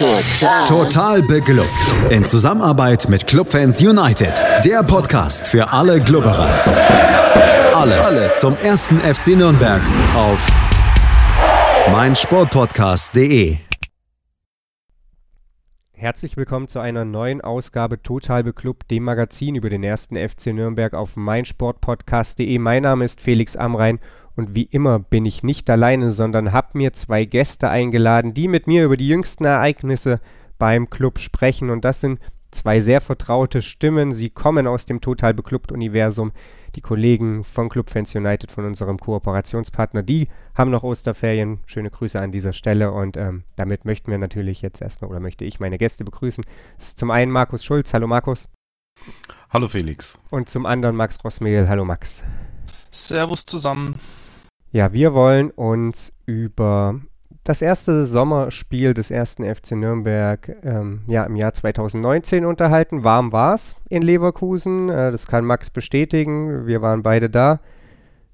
Total. Total beglückt. In Zusammenarbeit mit Clubfans United. Der Podcast für alle Glubberer. Alles, Alles zum ersten FC Nürnberg auf meinsportpodcast.de. Herzlich willkommen zu einer neuen Ausgabe Total Beklubbt, dem Magazin über den ersten FC Nürnberg auf meinsportpodcast.de. Mein Name ist Felix Amrein und wie immer bin ich nicht alleine, sondern habe mir zwei Gäste eingeladen, die mit mir über die jüngsten Ereignisse beim Club sprechen. Und das sind zwei sehr vertraute Stimmen. Sie kommen aus dem Total Beklubbt-Universum. Die Kollegen von Club Fans United, von unserem Kooperationspartner, die haben noch Osterferien. Schöne Grüße an dieser Stelle. Und ähm, damit möchten wir natürlich jetzt erstmal, oder möchte ich meine Gäste begrüßen. Das ist zum einen Markus Schulz. Hallo Markus. Hallo Felix. Und zum anderen Max Rossmehl. Hallo Max. Servus zusammen. Ja, wir wollen uns über das erste Sommerspiel des ersten FC Nürnberg ähm, ja, im Jahr 2019 unterhalten. Warm war es in Leverkusen, äh, das kann Max bestätigen. Wir waren beide da.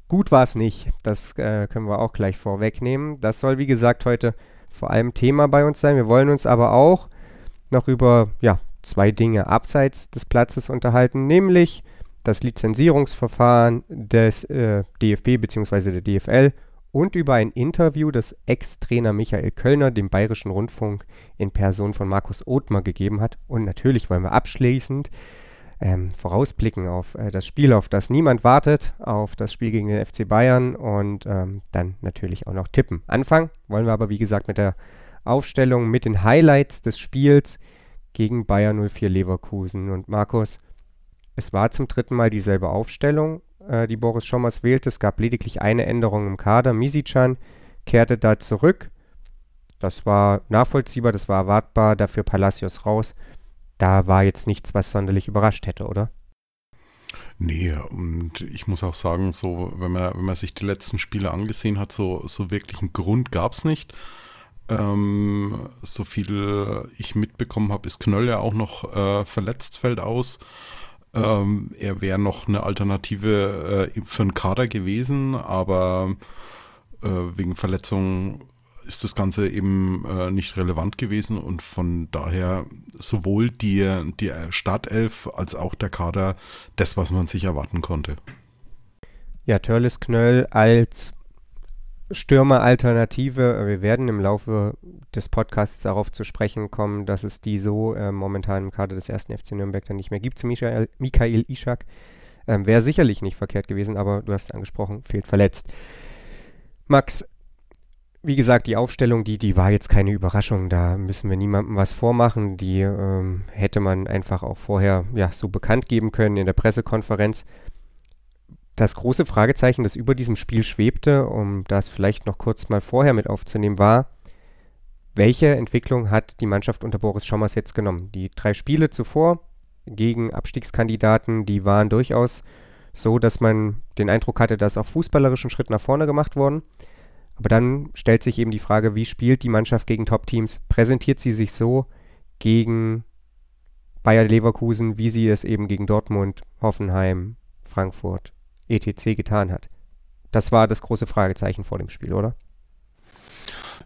Gut war es nicht, das äh, können wir auch gleich vorwegnehmen. Das soll, wie gesagt, heute vor allem Thema bei uns sein. Wir wollen uns aber auch noch über ja, zwei Dinge abseits des Platzes unterhalten, nämlich das Lizenzierungsverfahren des äh, DFB bzw. der DFL und über ein Interview, das Ex-Trainer Michael Kölner dem Bayerischen Rundfunk in Person von Markus Othmar gegeben hat. Und natürlich wollen wir abschließend ähm, vorausblicken auf äh, das Spiel, auf das niemand wartet, auf das Spiel gegen den FC Bayern und ähm, dann natürlich auch noch tippen. Anfangen wollen wir aber, wie gesagt, mit der Aufstellung, mit den Highlights des Spiels gegen Bayern 04 Leverkusen. Und Markus, es war zum dritten Mal dieselbe Aufstellung, äh, die Boris Schommers wählte. Es gab lediglich eine Änderung im Kader. Misicjan kehrte da zurück. Das war nachvollziehbar, das war erwartbar. Dafür Palacios raus. Da war jetzt nichts, was sonderlich überrascht hätte, oder? Nee, und ich muss auch sagen, so, wenn man, wenn man sich die letzten Spiele angesehen hat, so, so wirklich einen Grund gab es nicht. Ähm, so viel ich mitbekommen habe, ist Knöll ja auch noch äh, verletzt, fällt aus. Ähm, er wäre noch eine Alternative äh, für einen Kader gewesen, aber äh, wegen Verletzungen ist das Ganze eben äh, nicht relevant gewesen und von daher sowohl die, die Startelf als auch der Kader das, was man sich erwarten konnte. Ja, Törles Knöll als Stürmer-Alternative. Wir werden im Laufe des Podcasts darauf zu sprechen kommen, dass es die so äh, momentan im Kader des ersten FC Nürnberg dann nicht mehr gibt zu Michael, Michael Ishak. Ähm, Wäre sicherlich nicht verkehrt gewesen, aber du hast es angesprochen, fehlt verletzt. Max, wie gesagt, die Aufstellung, die, die war jetzt keine Überraschung. Da müssen wir niemandem was vormachen. Die ähm, hätte man einfach auch vorher ja, so bekannt geben können in der Pressekonferenz. Das große Fragezeichen, das über diesem Spiel schwebte, um das vielleicht noch kurz mal vorher mit aufzunehmen, war, welche Entwicklung hat die Mannschaft unter Boris Schommers jetzt genommen? Die drei Spiele zuvor gegen Abstiegskandidaten, die waren durchaus so, dass man den Eindruck hatte, dass auch fußballerischen Schritt nach vorne gemacht worden. Aber dann stellt sich eben die Frage, wie spielt die Mannschaft gegen Top-Teams? Präsentiert sie sich so gegen Bayer Leverkusen, wie sie es eben gegen Dortmund, Hoffenheim, Frankfurt, etc. getan hat. Das war das große Fragezeichen vor dem Spiel, oder?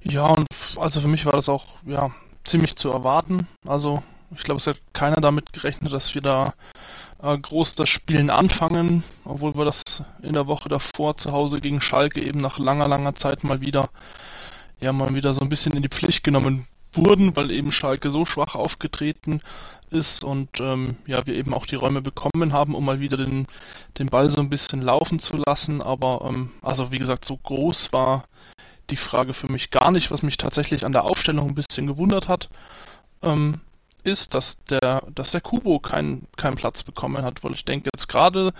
Ja, und also für mich war das auch ja, ziemlich zu erwarten. Also ich glaube, es hat keiner damit gerechnet, dass wir da äh, groß das Spielen anfangen, obwohl wir das in der Woche davor zu Hause gegen Schalke eben nach langer, langer Zeit mal wieder ja mal wieder so ein bisschen in die Pflicht genommen wurden, weil eben Schalke so schwach aufgetreten ist und ähm, ja, wir eben auch die Räume bekommen haben, um mal wieder den, den Ball so ein bisschen laufen zu lassen. Aber ähm, also wie gesagt, so groß war die Frage für mich gar nicht. Was mich tatsächlich an der Aufstellung ein bisschen gewundert hat, ähm, ist, dass der, dass der Kubo keinen keinen Platz bekommen hat, weil ich denke jetzt gerade,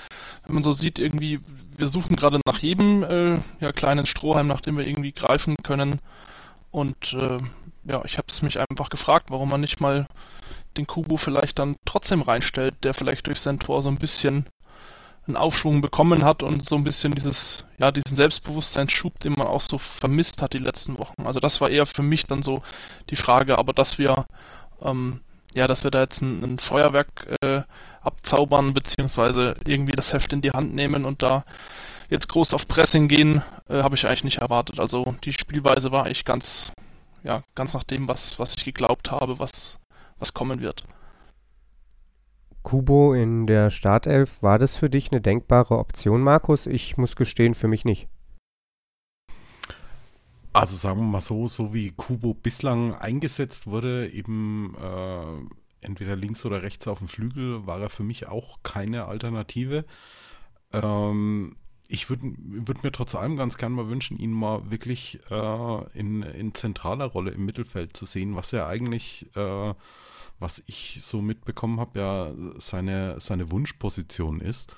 wenn man so sieht, irgendwie, wir suchen gerade nach jedem äh, ja, kleinen Strohhalm, nach dem wir irgendwie greifen können. Und äh, ja, ich habe es mich einfach gefragt, warum man nicht mal den Kubo vielleicht dann trotzdem reinstellt, der vielleicht durch sein Tor so ein bisschen einen Aufschwung bekommen hat und so ein bisschen dieses, ja, diesen Selbstbewusstseinsschub, den man auch so vermisst hat die letzten Wochen. Also das war eher für mich dann so die Frage, aber dass wir, ähm, ja, dass wir da jetzt ein, ein Feuerwerk äh, abzaubern, beziehungsweise irgendwie das Heft in die Hand nehmen und da jetzt groß auf Pressing gehen, äh, habe ich eigentlich nicht erwartet. Also die Spielweise war eigentlich ganz, ja, ganz nach dem, was, was ich geglaubt habe, was, was kommen wird. Kubo in der Startelf, war das für dich eine denkbare Option, Markus? Ich muss gestehen, für mich nicht. Also sagen wir mal so, so wie Kubo bislang eingesetzt wurde, eben äh, entweder links oder rechts auf dem Flügel, war er für mich auch keine Alternative. Ähm, ich würde würd mir trotz allem ganz gern mal wünschen, ihn mal wirklich äh, in, in zentraler Rolle im Mittelfeld zu sehen, was er eigentlich, äh, was ich so mitbekommen habe, ja seine, seine Wunschposition ist.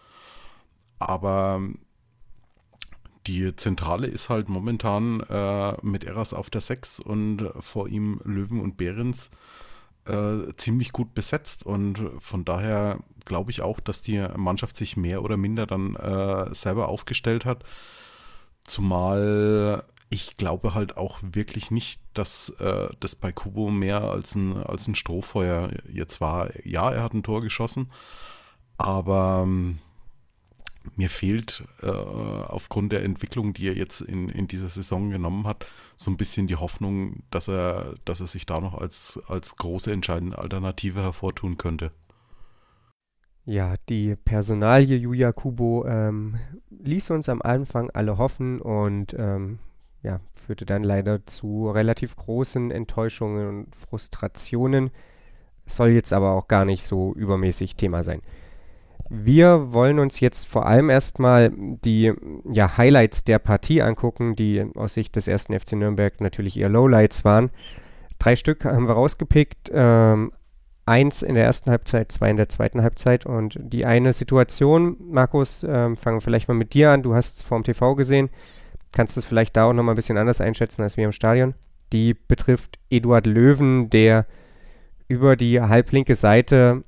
Aber die Zentrale ist halt momentan äh, mit Eras auf der 6 und vor ihm Löwen und Behrens äh, ziemlich gut besetzt. Und von daher glaube ich auch, dass die Mannschaft sich mehr oder minder dann äh, selber aufgestellt hat. Zumal ich glaube halt auch wirklich nicht, dass äh, das bei Kubo mehr als ein, als ein Strohfeuer jetzt war. Ja, er hat ein Tor geschossen, aber ähm, mir fehlt äh, aufgrund der Entwicklung, die er jetzt in, in dieser Saison genommen hat, so ein bisschen die Hoffnung, dass er, dass er sich da noch als, als große entscheidende Alternative hervortun könnte. Ja, die Personalie Julia Kubo ähm, ließ uns am Anfang alle hoffen und ähm, ja, führte dann leider zu relativ großen Enttäuschungen und Frustrationen. Soll jetzt aber auch gar nicht so übermäßig Thema sein. Wir wollen uns jetzt vor allem erstmal die ja, Highlights der Partie angucken, die aus Sicht des ersten FC Nürnberg natürlich eher Lowlights waren. Drei Stück haben wir rausgepickt. Ähm, eins in der ersten Halbzeit, zwei in der zweiten Halbzeit. Und die eine Situation, Markus, ähm, fangen wir vielleicht mal mit dir an. Du hast es vorm TV gesehen. Kannst du es vielleicht da auch nochmal ein bisschen anders einschätzen als wir im Stadion? Die betrifft Eduard Löwen, der über die halblinke Seite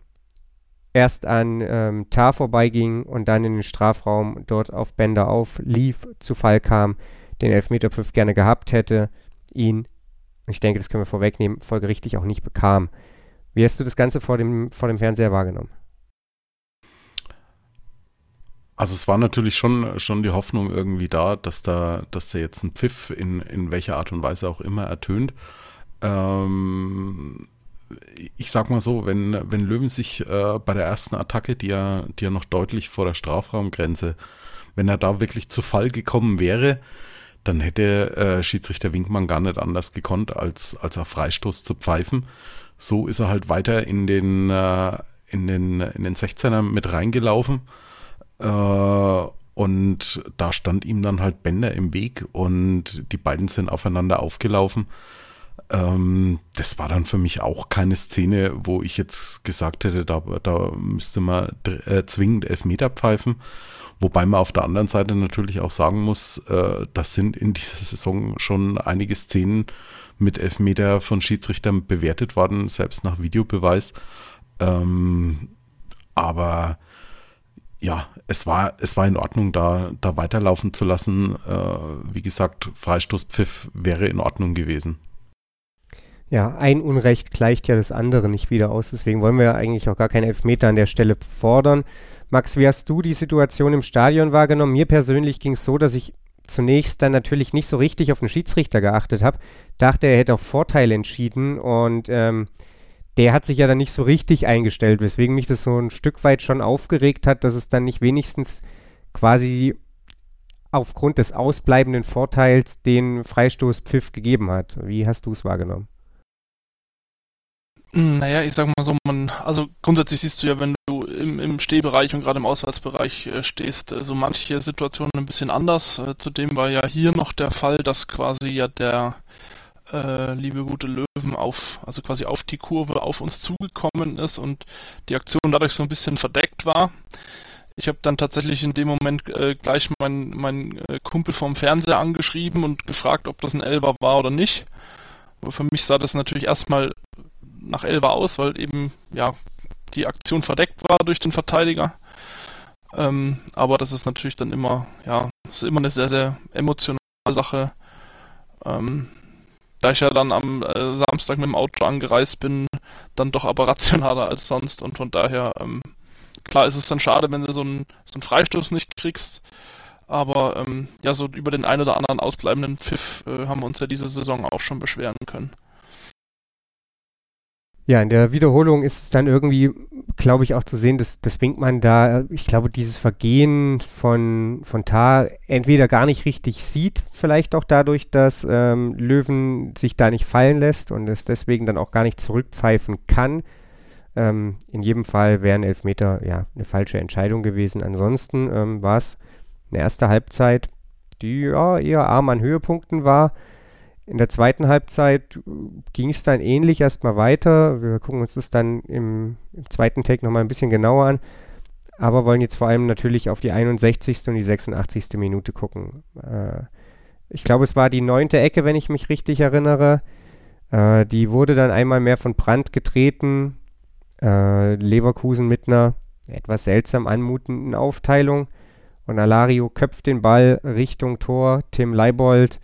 erst an ähm, Tar vorbeiging und dann in den Strafraum dort auf Bender auflief, zu Fall kam, den Elfmeterpfiff gerne gehabt hätte, ihn, ich denke, das können wir vorwegnehmen, folgerichtig auch nicht bekam. Wie hast du das Ganze vor dem, vor dem Fernseher wahrgenommen? Also es war natürlich schon, schon die Hoffnung irgendwie da, dass da, dass da jetzt ein Pfiff in, in welcher Art und Weise auch immer ertönt. Ähm, ich sag mal so, wenn, wenn Löwen sich äh, bei der ersten Attacke, die ja, die ja noch deutlich vor der Strafraumgrenze, wenn er da wirklich zu Fall gekommen wäre, dann hätte äh, Schiedsrichter Winkmann gar nicht anders gekonnt, als, als auf Freistoß zu pfeifen. So ist er halt weiter in den, äh, in den, in den 16er mit reingelaufen. Äh, und da stand ihm dann halt Bänder im Weg und die beiden sind aufeinander aufgelaufen. Ähm, das war dann für mich auch keine Szene, wo ich jetzt gesagt hätte, da, da müsste man äh, zwingend Elfmeter pfeifen. Wobei man auf der anderen Seite natürlich auch sagen muss, äh, das sind in dieser Saison schon einige Szenen mit Elfmeter von Schiedsrichtern bewertet worden, selbst nach Videobeweis. Ähm, aber ja, es war, es war in Ordnung, da, da weiterlaufen zu lassen. Äh, wie gesagt, Freistoßpfiff wäre in Ordnung gewesen. Ja, ein Unrecht gleicht ja das andere nicht wieder aus. Deswegen wollen wir ja eigentlich auch gar keinen Elfmeter an der Stelle fordern. Max, wie hast du die Situation im Stadion wahrgenommen? Mir persönlich ging es so, dass ich zunächst dann natürlich nicht so richtig auf den Schiedsrichter geachtet habe. Dachte, er hätte auf Vorteil entschieden und ähm, der hat sich ja dann nicht so richtig eingestellt, weswegen mich das so ein Stück weit schon aufgeregt hat, dass es dann nicht wenigstens quasi aufgrund des ausbleibenden Vorteils den Freistoßpfiff gegeben hat. Wie hast du es wahrgenommen? Hm, naja, ich sag mal so, man, also grundsätzlich siehst du ja, wenn du im, im Stehbereich und gerade im Auswärtsbereich äh, stehst, äh, so manche Situationen ein bisschen anders. Äh, zudem war ja hier noch der Fall, dass quasi ja der äh, liebe gute Löwen auf, also quasi auf die Kurve auf uns zugekommen ist und die Aktion dadurch so ein bisschen verdeckt war. Ich habe dann tatsächlich in dem Moment äh, gleich meinen mein, äh, Kumpel vom Fernseher angeschrieben und gefragt, ob das ein Elber war oder nicht. Aber für mich sah das natürlich erstmal nach Elva aus, weil eben ja die Aktion verdeckt war durch den Verteidiger. Ähm, aber das ist natürlich dann immer, ja, ist immer eine sehr, sehr emotionale Sache. Ähm, da ich ja dann am äh, Samstag mit dem Auto angereist bin, dann doch aber rationaler als sonst und von daher, ähm, klar ist es dann schade, wenn du so einen, so einen Freistoß nicht kriegst. Aber ähm, ja, so über den ein oder anderen ausbleibenden Pfiff äh, haben wir uns ja diese Saison auch schon beschweren können. Ja, in der Wiederholung ist es dann irgendwie, glaube ich, auch zu sehen, dass, dass Winkmann da, ich glaube, dieses Vergehen von, von Tar entweder gar nicht richtig sieht, vielleicht auch dadurch, dass ähm, Löwen sich da nicht fallen lässt und es deswegen dann auch gar nicht zurückpfeifen kann. Ähm, in jedem Fall wären Elfmeter ja eine falsche Entscheidung gewesen. Ansonsten ähm, war es eine erste Halbzeit, die ja eher arm an Höhepunkten war. In der zweiten Halbzeit ging es dann ähnlich erstmal weiter. Wir gucken uns das dann im, im zweiten Take nochmal ein bisschen genauer an. Aber wollen jetzt vor allem natürlich auf die 61. und die 86. Minute gucken. Äh, ich glaube, es war die neunte Ecke, wenn ich mich richtig erinnere. Äh, die wurde dann einmal mehr von Brand getreten. Äh, Leverkusen mit einer etwas seltsam anmutenden Aufteilung. Und Alario köpft den Ball Richtung Tor. Tim Leibold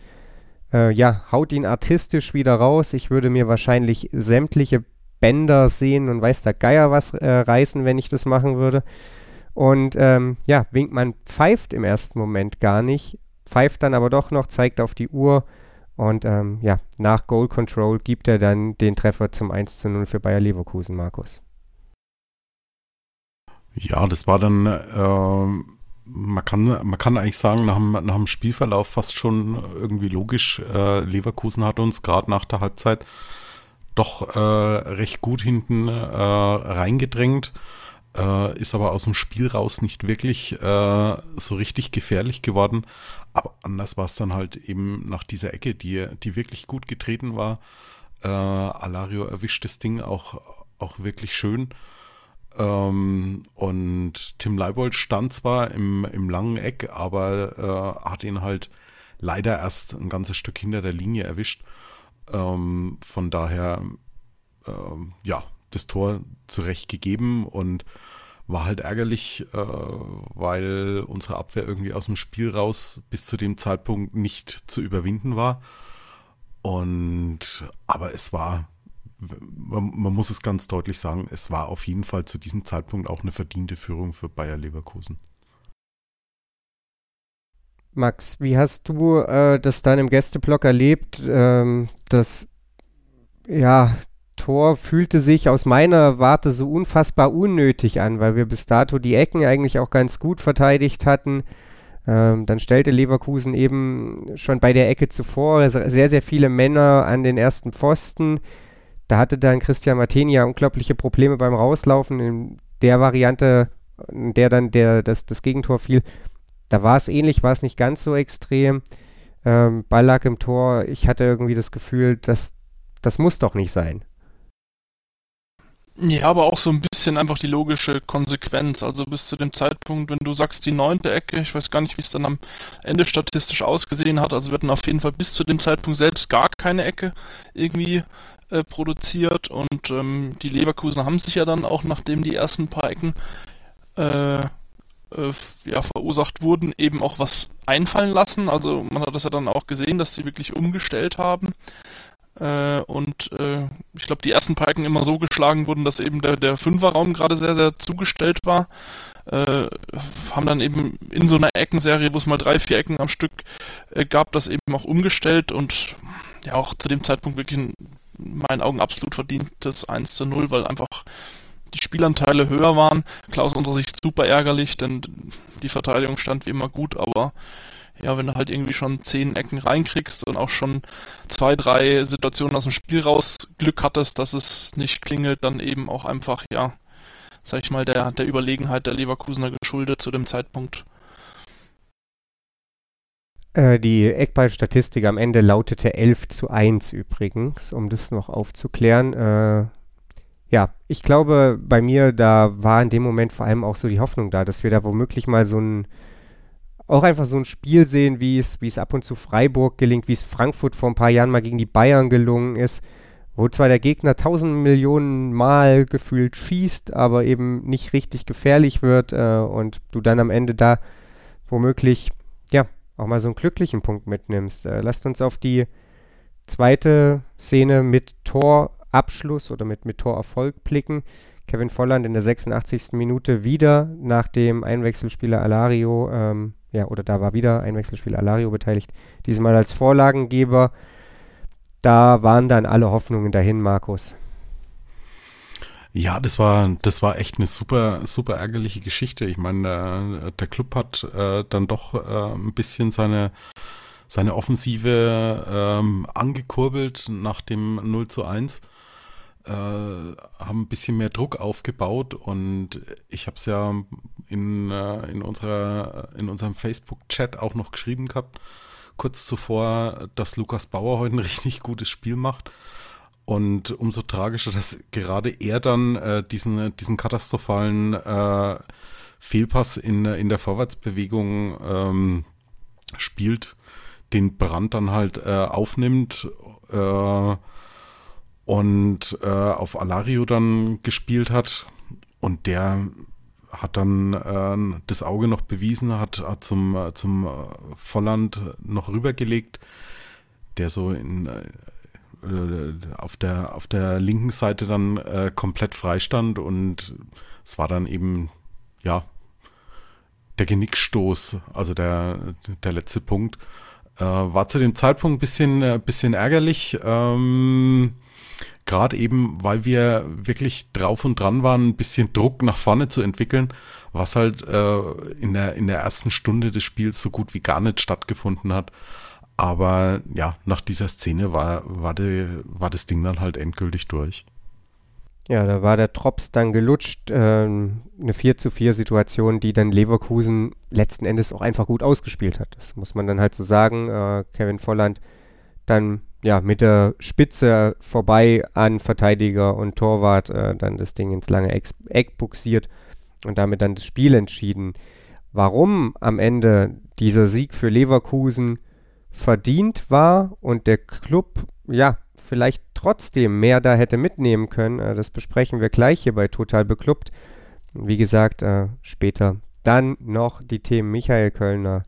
äh, ja, haut ihn artistisch wieder raus. Ich würde mir wahrscheinlich sämtliche Bänder sehen und weiß der Geier was äh, reißen, wenn ich das machen würde. Und ähm, ja, Winkmann pfeift im ersten Moment gar nicht, pfeift dann aber doch noch, zeigt auf die Uhr und ähm, ja, nach Goal Control gibt er dann den Treffer zum 1 zu 0 für Bayer Leverkusen, Markus. Ja, das war dann äh, man kann, man kann eigentlich sagen, nach dem, nach dem Spielverlauf fast schon irgendwie logisch, äh, Leverkusen hat uns gerade nach der Halbzeit doch äh, recht gut hinten äh, reingedrängt, äh, ist aber aus dem Spiel raus nicht wirklich äh, so richtig gefährlich geworden. Aber anders war es dann halt eben nach dieser Ecke, die, die wirklich gut getreten war. Äh, Alario erwischt das Ding auch, auch wirklich schön. Ähm, und Tim Leibold stand zwar im, im langen Eck, aber äh, hat ihn halt leider erst ein ganzes Stück hinter der Linie erwischt. Ähm, von daher, äh, ja, das Tor zurecht gegeben und war halt ärgerlich, äh, weil unsere Abwehr irgendwie aus dem Spiel raus bis zu dem Zeitpunkt nicht zu überwinden war. Und aber es war man, man, muss es ganz deutlich sagen, es war auf jeden Fall zu diesem Zeitpunkt auch eine verdiente Führung für Bayer Leverkusen. Max, wie hast du äh, das dann im Gästeblock erlebt? Ähm, das ja, Tor fühlte sich aus meiner Warte so unfassbar unnötig an, weil wir bis dato die Ecken eigentlich auch ganz gut verteidigt hatten. Ähm, dann stellte Leverkusen eben schon bei der Ecke zuvor sehr, sehr viele Männer an den ersten Pfosten. Da hatte dann Christian Martini ja unglaubliche Probleme beim Rauslaufen. In der Variante, in der dann der, das, das Gegentor fiel, da war es ähnlich, war es nicht ganz so extrem. Ähm, Ball lag im Tor. Ich hatte irgendwie das Gefühl, dass das muss doch nicht sein. Ja, aber auch so ein bisschen einfach die logische Konsequenz. Also bis zu dem Zeitpunkt, wenn du sagst, die neunte Ecke, ich weiß gar nicht, wie es dann am Ende statistisch ausgesehen hat. Also wir hatten auf jeden Fall bis zu dem Zeitpunkt selbst gar keine Ecke irgendwie äh, produziert und ähm, die Leverkusen haben sich ja dann auch, nachdem die ersten paar Ecken äh, äh, ja, verursacht wurden, eben auch was einfallen lassen. Also man hat das ja dann auch gesehen, dass sie wirklich umgestellt haben. Äh, und äh, ich glaube, die ersten Ecken immer so geschlagen wurden, dass eben der, der Fünferraum gerade sehr, sehr zugestellt war. Äh, haben dann eben in so einer Eckenserie, wo es mal drei, vier Ecken am Stück gab, das eben auch umgestellt und ja auch zu dem Zeitpunkt wirklich ein in meinen Augen absolut verdientes 1 zu 0, weil einfach die Spielanteile höher waren. Klar aus unserer Sicht super ärgerlich, denn die Verteidigung stand wie immer gut, aber ja, wenn du halt irgendwie schon zehn Ecken reinkriegst und auch schon zwei, drei Situationen aus dem Spiel raus Glück hattest, dass es nicht klingelt, dann eben auch einfach, ja, sag ich mal, der, der Überlegenheit der Leverkusener geschuldet zu dem Zeitpunkt. Äh, die Eckballstatistik am Ende lautete 11 zu 1 übrigens, um das noch aufzuklären. Äh, ja, ich glaube, bei mir, da war in dem Moment vor allem auch so die Hoffnung da, dass wir da womöglich mal so ein, auch einfach so ein Spiel sehen, wie es, wie es ab und zu Freiburg gelingt, wie es Frankfurt vor ein paar Jahren mal gegen die Bayern gelungen ist, wo zwar der Gegner tausend Millionen Mal gefühlt schießt, aber eben nicht richtig gefährlich wird äh, und du dann am Ende da womöglich, auch mal so einen glücklichen Punkt mitnimmst. Äh, lasst uns auf die zweite Szene mit Torabschluss oder mit, mit Torerfolg blicken. Kevin Volland in der 86. Minute wieder nach dem Einwechselspieler Alario, ähm, ja, oder da war wieder Einwechselspieler Alario beteiligt, diesmal als Vorlagengeber. Da waren dann alle Hoffnungen dahin, Markus. Ja, das war, das war echt eine super, super ärgerliche Geschichte. Ich meine, äh, der Club hat äh, dann doch äh, ein bisschen seine, seine Offensive ähm, angekurbelt nach dem 0 zu 1. Äh, haben ein bisschen mehr Druck aufgebaut und ich habe es ja in, äh, in, unserer, in unserem Facebook-Chat auch noch geschrieben gehabt, kurz zuvor, dass Lukas Bauer heute ein richtig gutes Spiel macht. Und umso tragischer, dass gerade er dann äh, diesen, diesen katastrophalen äh, Fehlpass in, in der Vorwärtsbewegung ähm, spielt, den Brand dann halt äh, aufnimmt äh, und äh, auf Alario dann gespielt hat. Und der hat dann äh, das Auge noch bewiesen, hat, hat zum, zum Volland noch rübergelegt, der so in äh, auf der, auf der linken Seite dann äh, komplett freistand und es war dann eben, ja, der Genickstoß, also der, der letzte Punkt. Äh, war zu dem Zeitpunkt ein bisschen, äh, bisschen ärgerlich, ähm, gerade eben, weil wir wirklich drauf und dran waren, ein bisschen Druck nach vorne zu entwickeln, was halt äh, in, der, in der ersten Stunde des Spiels so gut wie gar nicht stattgefunden hat. Aber ja, nach dieser Szene war, war, die, war das Ding dann halt endgültig durch. Ja, da war der Drops dann gelutscht. Ähm, eine 4 zu 4 Situation, die dann Leverkusen letzten Endes auch einfach gut ausgespielt hat. Das muss man dann halt so sagen. Äh, Kevin Volland dann ja mit der Spitze vorbei an Verteidiger und Torwart äh, dann das Ding ins lange Eck, Eck buxiert und damit dann das Spiel entschieden. Warum am Ende dieser Sieg für Leverkusen verdient war und der Club, ja, vielleicht trotzdem mehr da hätte mitnehmen können. Äh, das besprechen wir gleich hier bei Total Beklubbt. Wie gesagt, äh, später dann noch die Themen Michael Kölner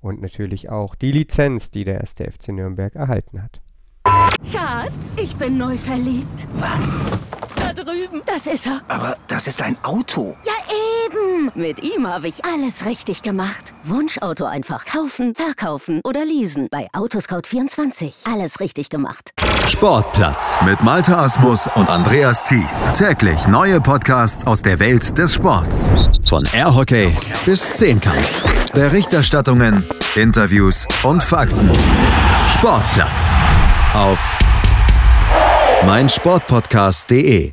und natürlich auch die Lizenz, die der erste FC Nürnberg erhalten hat. Schatz, ich bin neu verliebt. Was? Drüben. Das ist er. Aber das ist ein Auto. Ja, eben. Mit ihm habe ich alles richtig gemacht. Wunschauto einfach kaufen, verkaufen oder leasen. Bei Autoscout24. Alles richtig gemacht. Sportplatz mit Malta Asmus und Andreas Thies. Täglich neue Podcasts aus der Welt des Sports. Von Airhockey bis Zehnkampf. Berichterstattungen, Interviews und Fakten. Sportplatz auf meinsportpodcast.de.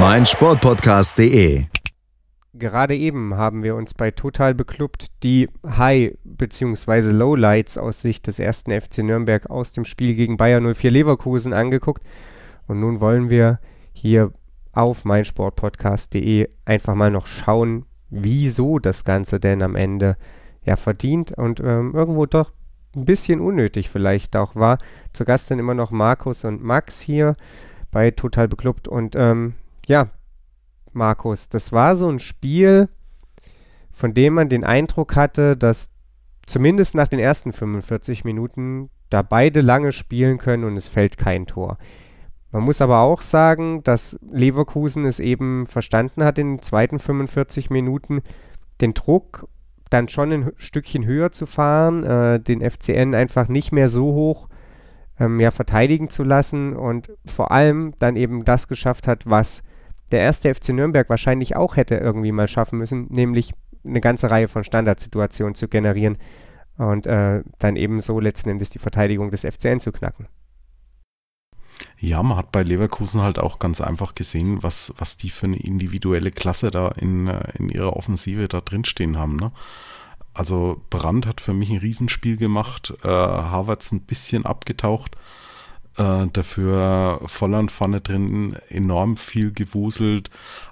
meinsportpodcast.de. Gerade eben haben wir uns bei Total Beklubbt die High- bzw. Lowlights aus Sicht des ersten FC Nürnberg aus dem Spiel gegen Bayer 04 Leverkusen angeguckt. Und nun wollen wir hier auf meinsportpodcast.de einfach mal noch schauen, wieso das Ganze denn am Ende ja verdient und ähm, irgendwo doch ein bisschen unnötig vielleicht auch war. Zu Gast sind immer noch Markus und Max hier bei Total Beklubbt und ähm, ja, Markus, das war so ein Spiel, von dem man den Eindruck hatte, dass zumindest nach den ersten 45 Minuten da beide lange spielen können und es fällt kein Tor. Man muss aber auch sagen, dass Leverkusen es eben verstanden hat, in den zweiten 45 Minuten den Druck dann schon ein Stückchen höher zu fahren, äh, den FCN einfach nicht mehr so hoch ähm, ja, verteidigen zu lassen und vor allem dann eben das geschafft hat, was der erste FC Nürnberg wahrscheinlich auch hätte irgendwie mal schaffen müssen, nämlich eine ganze Reihe von Standardsituationen zu generieren und äh, dann eben so letzten Endes die Verteidigung des FCN zu knacken. Ja, man hat bei Leverkusen halt auch ganz einfach gesehen, was, was die für eine individuelle Klasse da in, äh, in ihrer Offensive da drinstehen haben. Ne? Also Brandt hat für mich ein Riesenspiel gemacht, äh, Havertz ein bisschen abgetaucht. Äh, dafür Volland vorne drin enorm viel gewuselt.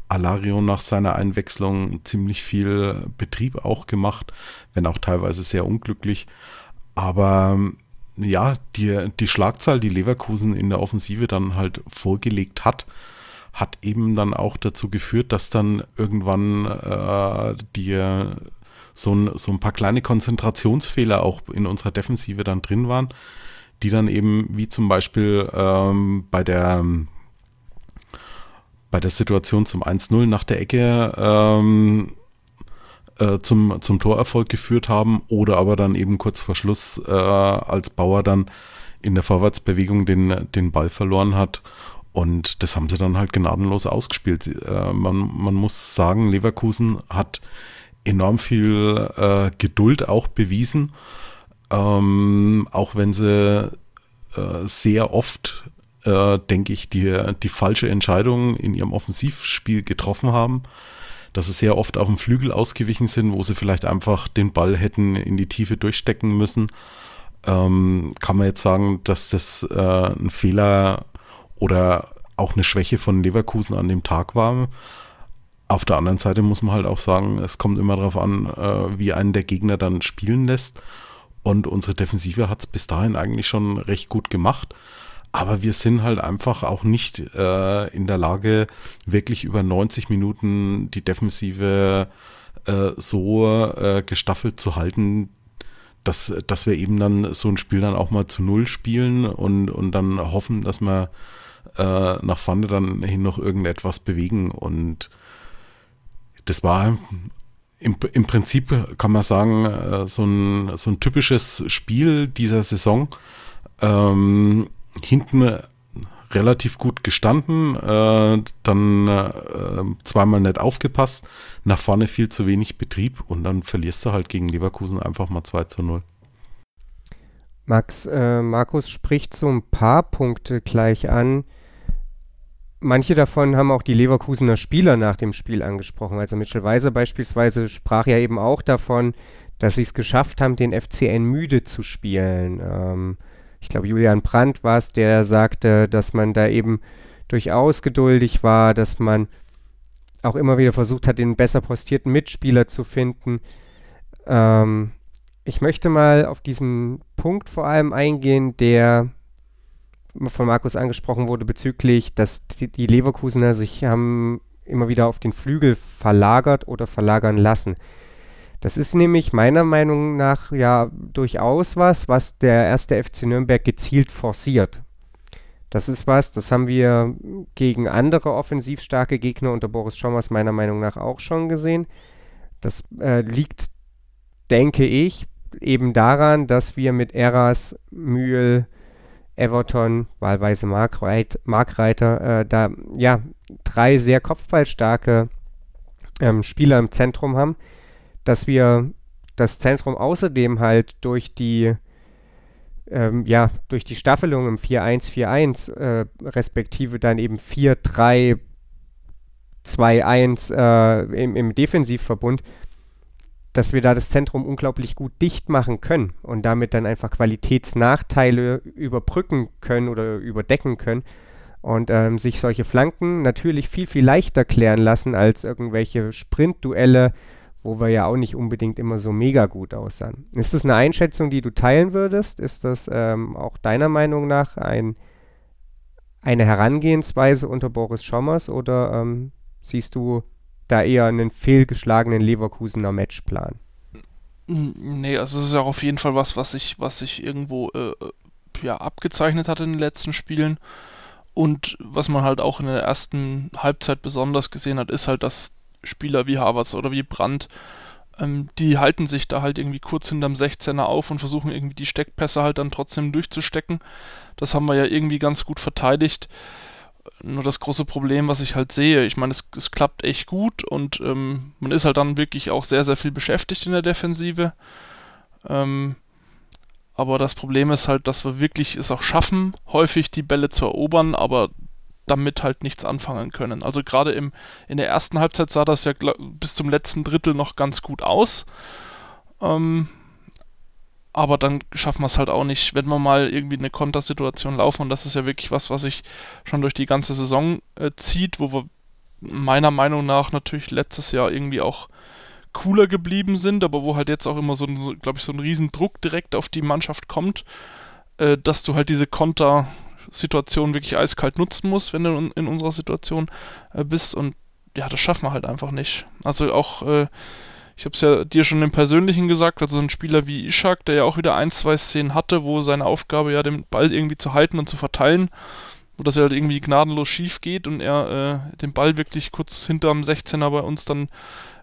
Alario nach seiner Einwechslung ziemlich viel Betrieb auch gemacht, wenn auch teilweise sehr unglücklich. Aber ja, die, die Schlagzahl, die Leverkusen in der Offensive dann halt vorgelegt hat, hat eben dann auch dazu geführt, dass dann irgendwann äh, die so ein, so ein paar kleine Konzentrationsfehler auch in unserer Defensive dann drin waren, die dann eben wie zum Beispiel ähm, bei der bei der Situation zum 1-0 nach der Ecke ähm, äh, zum, zum Torerfolg geführt haben oder aber dann eben kurz vor Schluss äh, als Bauer dann in der Vorwärtsbewegung den, den Ball verloren hat. Und das haben sie dann halt gnadenlos ausgespielt. Äh, man, man muss sagen, Leverkusen hat enorm viel äh, Geduld auch bewiesen, ähm, auch wenn sie äh, sehr oft, äh, denke ich, die, die falsche Entscheidung in ihrem Offensivspiel getroffen haben, dass sie sehr oft auf dem Flügel ausgewichen sind, wo sie vielleicht einfach den Ball hätten in die Tiefe durchstecken müssen. Ähm, kann man jetzt sagen, dass das äh, ein Fehler oder auch eine Schwäche von Leverkusen an dem Tag war. Auf der anderen Seite muss man halt auch sagen, es kommt immer darauf an, äh, wie einen der Gegner dann spielen lässt. Und unsere Defensive hat es bis dahin eigentlich schon recht gut gemacht. Aber wir sind halt einfach auch nicht äh, in der Lage, wirklich über 90 Minuten die Defensive äh, so äh, gestaffelt zu halten, dass, dass wir eben dann so ein Spiel dann auch mal zu Null spielen und, und dann hoffen, dass wir äh, nach vorne dann hin noch irgendetwas bewegen. Und das war im, im Prinzip, kann man sagen, äh, so ein, so ein typisches Spiel dieser Saison. Ähm, hinten relativ gut gestanden, äh, dann äh, zweimal nicht aufgepasst, nach vorne viel zu wenig Betrieb und dann verlierst du halt gegen Leverkusen einfach mal 2 zu 0. Max, äh, Markus spricht so ein paar Punkte gleich an, manche davon haben auch die Leverkusener Spieler nach dem Spiel angesprochen. Also Mitchell Weiser beispielsweise sprach ja eben auch davon, dass sie es geschafft haben, den FCN müde zu spielen. Ähm, ich glaube, Julian Brandt war es, der sagte, dass man da eben durchaus geduldig war, dass man auch immer wieder versucht hat, den besser postierten Mitspieler zu finden. Ähm, ich möchte mal auf diesen Punkt vor allem eingehen, der von Markus angesprochen wurde bezüglich, dass die, Leverkusener sich haben immer wieder auf den Flügel verlagert oder verlagern lassen. Das ist nämlich meiner Meinung nach ja durchaus was, was der erste FC Nürnberg gezielt forciert. Das ist was, das haben wir gegen andere offensiv starke Gegner unter Boris Schommers meiner Meinung nach auch schon gesehen. Das äh, liegt, denke ich, eben daran, dass wir mit Eras, Mühl, Everton, wahlweise Markreit, Markreiter, äh, da ja drei sehr kopfballstarke ähm, Spieler im Zentrum haben, dass wir das Zentrum außerdem halt durch die ähm, ja, durch die Staffelung im 4-1-4-1, äh, respektive dann eben 4-3-2-1 äh, im, im Defensivverbund, dass wir da das Zentrum unglaublich gut dicht machen können und damit dann einfach Qualitätsnachteile überbrücken können oder überdecken können und ähm, sich solche Flanken natürlich viel, viel leichter klären lassen als irgendwelche Sprintduelle, wo wir ja auch nicht unbedingt immer so mega gut aussahen. Ist das eine Einschätzung, die du teilen würdest? Ist das ähm, auch deiner Meinung nach ein, eine Herangehensweise unter Boris Schommers oder ähm, siehst du da eher einen fehlgeschlagenen Leverkusener Matchplan. Nee, also es ist ja auf jeden Fall was, was sich was ich irgendwo äh, ja, abgezeichnet hat in den letzten Spielen. Und was man halt auch in der ersten Halbzeit besonders gesehen hat, ist halt, dass Spieler wie Havertz oder wie Brandt, ähm, die halten sich da halt irgendwie kurz hinterm 16er auf und versuchen irgendwie die Steckpässe halt dann trotzdem durchzustecken. Das haben wir ja irgendwie ganz gut verteidigt nur das große Problem, was ich halt sehe. Ich meine, es, es klappt echt gut und ähm, man ist halt dann wirklich auch sehr, sehr viel beschäftigt in der Defensive. Ähm, aber das Problem ist halt, dass wir wirklich es auch schaffen, häufig die Bälle zu erobern, aber damit halt nichts anfangen können. Also gerade im, in der ersten Halbzeit sah das ja bis zum letzten Drittel noch ganz gut aus. Ähm, aber dann schaffen wir es halt auch nicht, wenn wir mal irgendwie eine Kontersituation laufen und das ist ja wirklich was, was sich schon durch die ganze Saison äh, zieht, wo wir meiner Meinung nach natürlich letztes Jahr irgendwie auch cooler geblieben sind, aber wo halt jetzt auch immer so, so glaube ich, so ein Riesendruck direkt auf die Mannschaft kommt, äh, dass du halt diese Konter-Situation wirklich eiskalt nutzen musst, wenn du in, in unserer Situation äh, bist und ja, das schaffen wir halt einfach nicht. Also auch, äh, ich habe es ja dir schon im Persönlichen gesagt, also ein Spieler wie Ishak, der ja auch wieder ein, zwei Szenen hatte, wo seine Aufgabe ja den Ball irgendwie zu halten und zu verteilen, wo das ja halt irgendwie gnadenlos schief geht und er äh, den Ball wirklich kurz hinterm 16er bei uns dann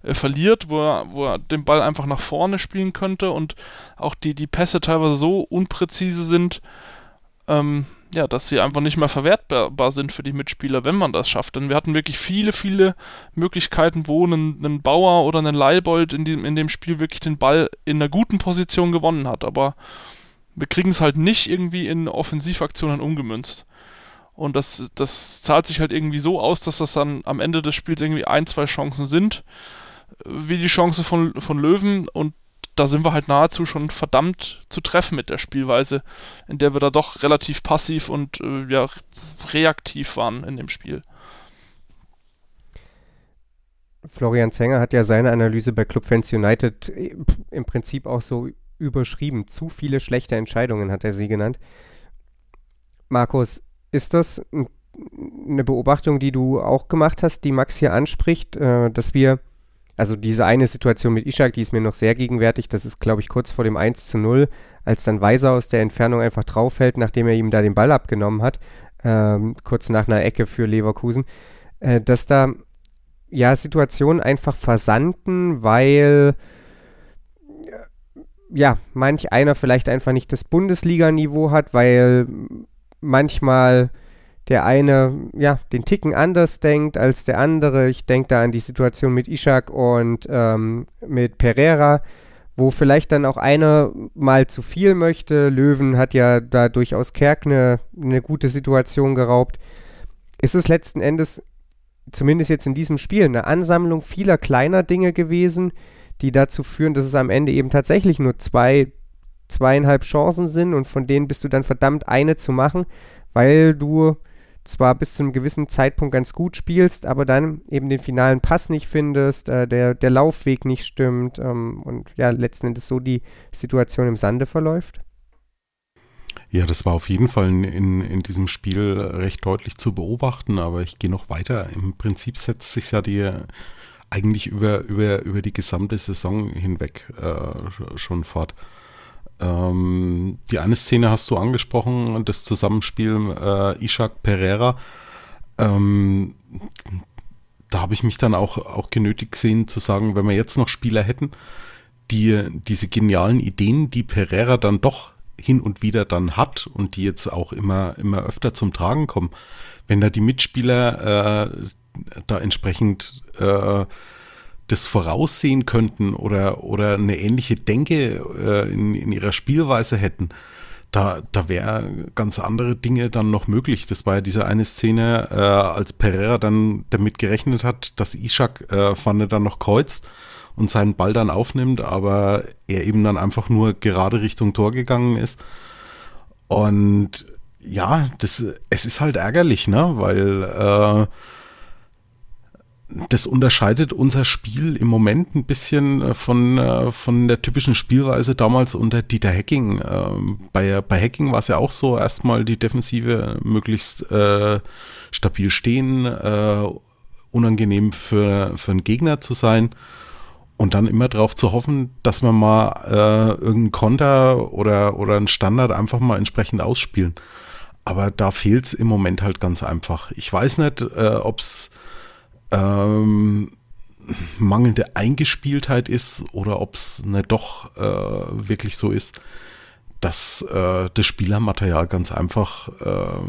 äh, verliert, wo er, wo er den Ball einfach nach vorne spielen könnte und auch die, die Pässe teilweise so unpräzise sind, ähm, ja, dass sie einfach nicht mehr verwertbar sind für die Mitspieler, wenn man das schafft. Denn wir hatten wirklich viele, viele Möglichkeiten, wo ein, ein Bauer oder ein Leibold in dem, in dem Spiel wirklich den Ball in einer guten Position gewonnen hat. Aber wir kriegen es halt nicht irgendwie in Offensivaktionen umgemünzt. Und das, das zahlt sich halt irgendwie so aus, dass das dann am Ende des Spiels irgendwie ein, zwei Chancen sind, wie die Chance von, von Löwen. Und da sind wir halt nahezu schon verdammt zu treffen mit der Spielweise, in der wir da doch relativ passiv und äh, ja, reaktiv waren in dem Spiel. Florian Zenger hat ja seine Analyse bei Club Fans United äh, im Prinzip auch so überschrieben. Zu viele schlechte Entscheidungen hat er sie genannt. Markus, ist das eine Beobachtung, die du auch gemacht hast, die Max hier anspricht, äh, dass wir, also diese eine Situation mit Ishak, die ist mir noch sehr gegenwärtig, das ist, glaube ich, kurz vor dem 1 zu 0, als dann Weiser aus der Entfernung einfach draufhält, nachdem er ihm da den Ball abgenommen hat, ähm, kurz nach einer Ecke für Leverkusen, äh, dass da ja Situationen einfach versanden, weil ja, manch einer vielleicht einfach nicht das Bundesliga-Niveau hat, weil manchmal der eine ja den Ticken anders denkt als der andere. Ich denke da an die Situation mit Ishak und ähm, mit Pereira, wo vielleicht dann auch einer mal zu viel möchte. Löwen hat ja da durchaus Kerk eine, eine gute Situation geraubt. Ist es letzten Endes, zumindest jetzt in diesem Spiel, eine Ansammlung vieler kleiner Dinge gewesen, die dazu führen, dass es am Ende eben tatsächlich nur zwei zweieinhalb Chancen sind und von denen bist du dann verdammt eine zu machen, weil du zwar bis zu einem gewissen Zeitpunkt ganz gut spielst, aber dann eben den finalen Pass nicht findest, äh, der, der Laufweg nicht stimmt ähm, und ja, letzten Endes so die Situation im Sande verläuft? Ja, das war auf jeden Fall in, in, diesem Spiel recht deutlich zu beobachten, aber ich gehe noch weiter. Im Prinzip setzt sich ja die eigentlich über, über, über die gesamte Saison hinweg äh, schon fort. Ähm, die eine Szene hast du angesprochen, das Zusammenspiel äh, Ishak Pereira. Ähm, da habe ich mich dann auch, auch genötigt gesehen zu sagen, wenn wir jetzt noch Spieler hätten, die diese genialen Ideen, die Pereira dann doch hin und wieder dann hat und die jetzt auch immer, immer öfter zum Tragen kommen, wenn da die Mitspieler äh, da entsprechend äh, das voraussehen könnten oder, oder eine ähnliche Denke äh, in, in ihrer Spielweise hätten, da, da wäre ganz andere Dinge dann noch möglich. Das war ja diese eine Szene, äh, als Pereira dann damit gerechnet hat, dass Ishak äh, Pfanne dann noch kreuzt und seinen Ball dann aufnimmt, aber er eben dann einfach nur gerade Richtung Tor gegangen ist. Und ja, das, es ist halt ärgerlich, ne? Weil äh, das unterscheidet unser Spiel im Moment ein bisschen äh, von, äh, von der typischen Spielweise damals unter Dieter Hacking. Ähm, bei, bei Hacking war es ja auch so, erstmal die Defensive möglichst äh, stabil stehen, äh, unangenehm für, für einen Gegner zu sein und dann immer darauf zu hoffen, dass wir mal äh, irgendeinen Konter oder, oder einen Standard einfach mal entsprechend ausspielen. Aber da fehlt es im Moment halt ganz einfach. Ich weiß nicht, äh, ob es ähm, mangelnde Eingespieltheit ist oder ob es nicht doch äh, wirklich so ist, dass äh, das Spielermaterial ganz einfach äh,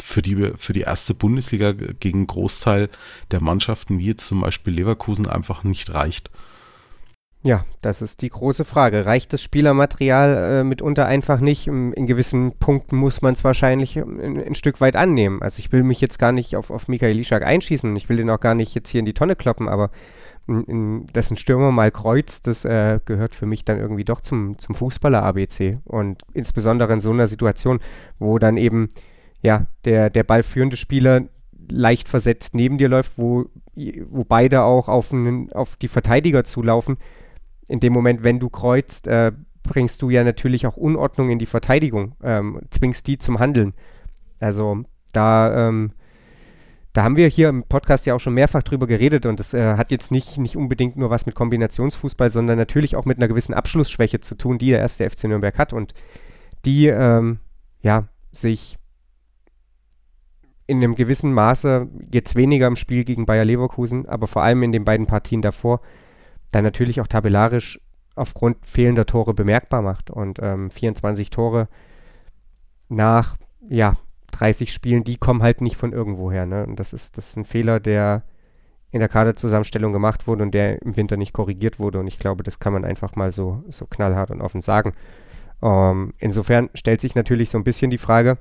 für, die, für die erste Bundesliga gegen Großteil der Mannschaften, wie jetzt zum Beispiel Leverkusen, einfach nicht reicht. Ja, das ist die große Frage. Reicht das Spielermaterial äh, mitunter einfach nicht? In, in gewissen Punkten muss man es wahrscheinlich ein, ein, Stück weit annehmen. Also ich will mich jetzt gar nicht auf, auf Michael Ischak einschießen. Ich will den auch gar nicht jetzt hier in die Tonne kloppen, aber in, in, dass ein Stürmer mal kreuzt, das äh, gehört für mich dann irgendwie doch zum, zum Fußballer-ABC. Und insbesondere in so einer Situation, wo dann eben ja, der, der ballführende Spieler leicht versetzt neben dir läuft, wo, wo beide auch auf, einen, auf die Verteidiger zulaufen. In dem Moment, wenn du kreuzt, äh, bringst du ja natürlich auch Unordnung in die Verteidigung, ähm, zwingst die zum Handeln. Also da, ähm, da haben wir hier im Podcast ja auch schon mehrfach drüber geredet und das äh, hat jetzt nicht, nicht unbedingt nur was mit Kombinationsfußball, sondern natürlich auch mit einer gewissen Abschlussschwäche zu tun, die der erste FC Nürnberg hat und die ähm, ja sich in einem gewissen Maße jetzt weniger im Spiel gegen Bayer Leverkusen, aber vor allem in den beiden Partien davor, dann natürlich auch tabellarisch aufgrund fehlender Tore bemerkbar macht. Und ähm, 24 Tore nach ja, 30 Spielen, die kommen halt nicht von irgendwoher. Ne? Und das ist, das ist ein Fehler, der in der Kaderzusammenstellung gemacht wurde und der im Winter nicht korrigiert wurde. Und ich glaube, das kann man einfach mal so, so knallhart und offen sagen. Ähm, insofern stellt sich natürlich so ein bisschen die Frage,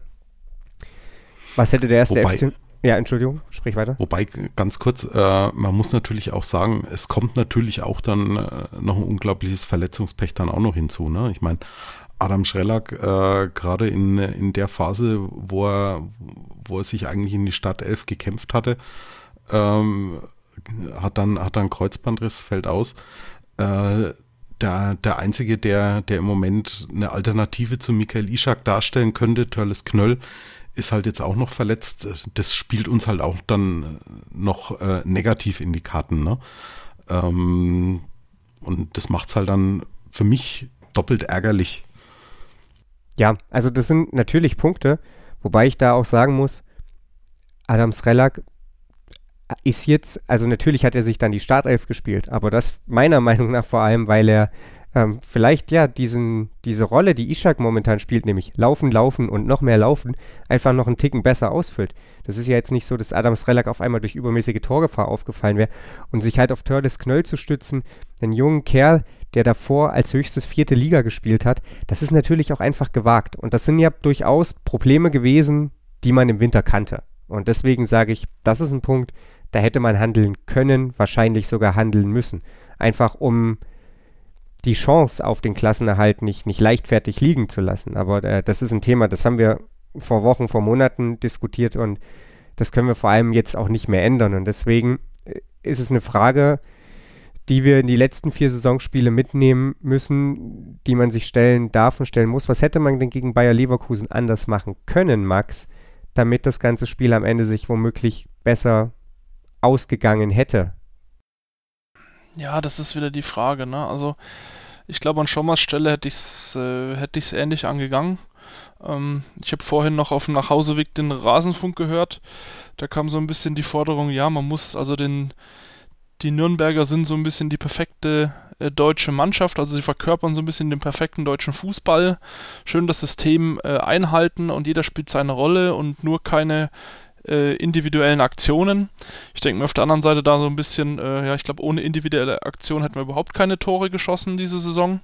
was hätte der erste Wobei, FC? Ja, Entschuldigung, sprich weiter. Wobei, ganz kurz, äh, man muss natürlich auch sagen, es kommt natürlich auch dann äh, noch ein unglaubliches Verletzungspech dann auch noch hinzu. Ne? Ich meine, Adam Schrellack, äh, gerade in, in der Phase, wo er, wo er sich eigentlich in die Startelf gekämpft hatte, ähm, hat, dann, hat dann Kreuzbandriss, fällt aus. Äh, der, der Einzige, der, der im Moment eine Alternative zu Michael Ishak darstellen könnte, Törles Knöll, ist halt jetzt auch noch verletzt. Das spielt uns halt auch dann noch äh, negativ in die Karten. Ne? Ähm, und das macht es halt dann für mich doppelt ärgerlich. Ja, also das sind natürlich Punkte, wobei ich da auch sagen muss, Adam Srelak ist jetzt, also natürlich hat er sich dann die Startelf gespielt, aber das meiner Meinung nach vor allem, weil er ähm, vielleicht ja diesen, diese Rolle, die Ishak momentan spielt, nämlich laufen, laufen und noch mehr laufen, einfach noch einen Ticken besser ausfüllt. Das ist ja jetzt nicht so, dass Adam Srelak auf einmal durch übermäßige Torgefahr aufgefallen wäre und sich halt auf Törles Knöll zu stützen, einen jungen Kerl, der davor als höchstes vierte Liga gespielt hat, das ist natürlich auch einfach gewagt. Und das sind ja durchaus Probleme gewesen, die man im Winter kannte. Und deswegen sage ich, das ist ein Punkt, da hätte man handeln können, wahrscheinlich sogar handeln müssen. Einfach um die Chance auf den Klassenerhalt nicht, nicht leichtfertig liegen zu lassen. Aber äh, das ist ein Thema, das haben wir vor Wochen, vor Monaten diskutiert und das können wir vor allem jetzt auch nicht mehr ändern. Und deswegen äh, ist es eine Frage, die wir in die letzten vier Saisonspiele mitnehmen müssen, die man sich stellen darf und stellen muss. Was hätte man denn gegen Bayer Leverkusen anders machen können, Max, damit das ganze Spiel am Ende sich womöglich besser ausgegangen hätte? Ja, das ist wieder die Frage, ne? Also ich glaube, an Schommers Stelle hätte ich es äh, hätte ähnlich angegangen. Ähm, ich habe vorhin noch auf dem Nachhauseweg den Rasenfunk gehört. Da kam so ein bisschen die Forderung, ja, man muss also den die Nürnberger sind so ein bisschen die perfekte äh, deutsche Mannschaft, also sie verkörpern so ein bisschen den perfekten deutschen Fußball. Schön das System äh, einhalten und jeder spielt seine Rolle und nur keine äh, individuellen Aktionen. Ich denke mir auf der anderen Seite da so ein bisschen, äh, ja, ich glaube, ohne individuelle Aktion hätten wir überhaupt keine Tore geschossen diese Saison.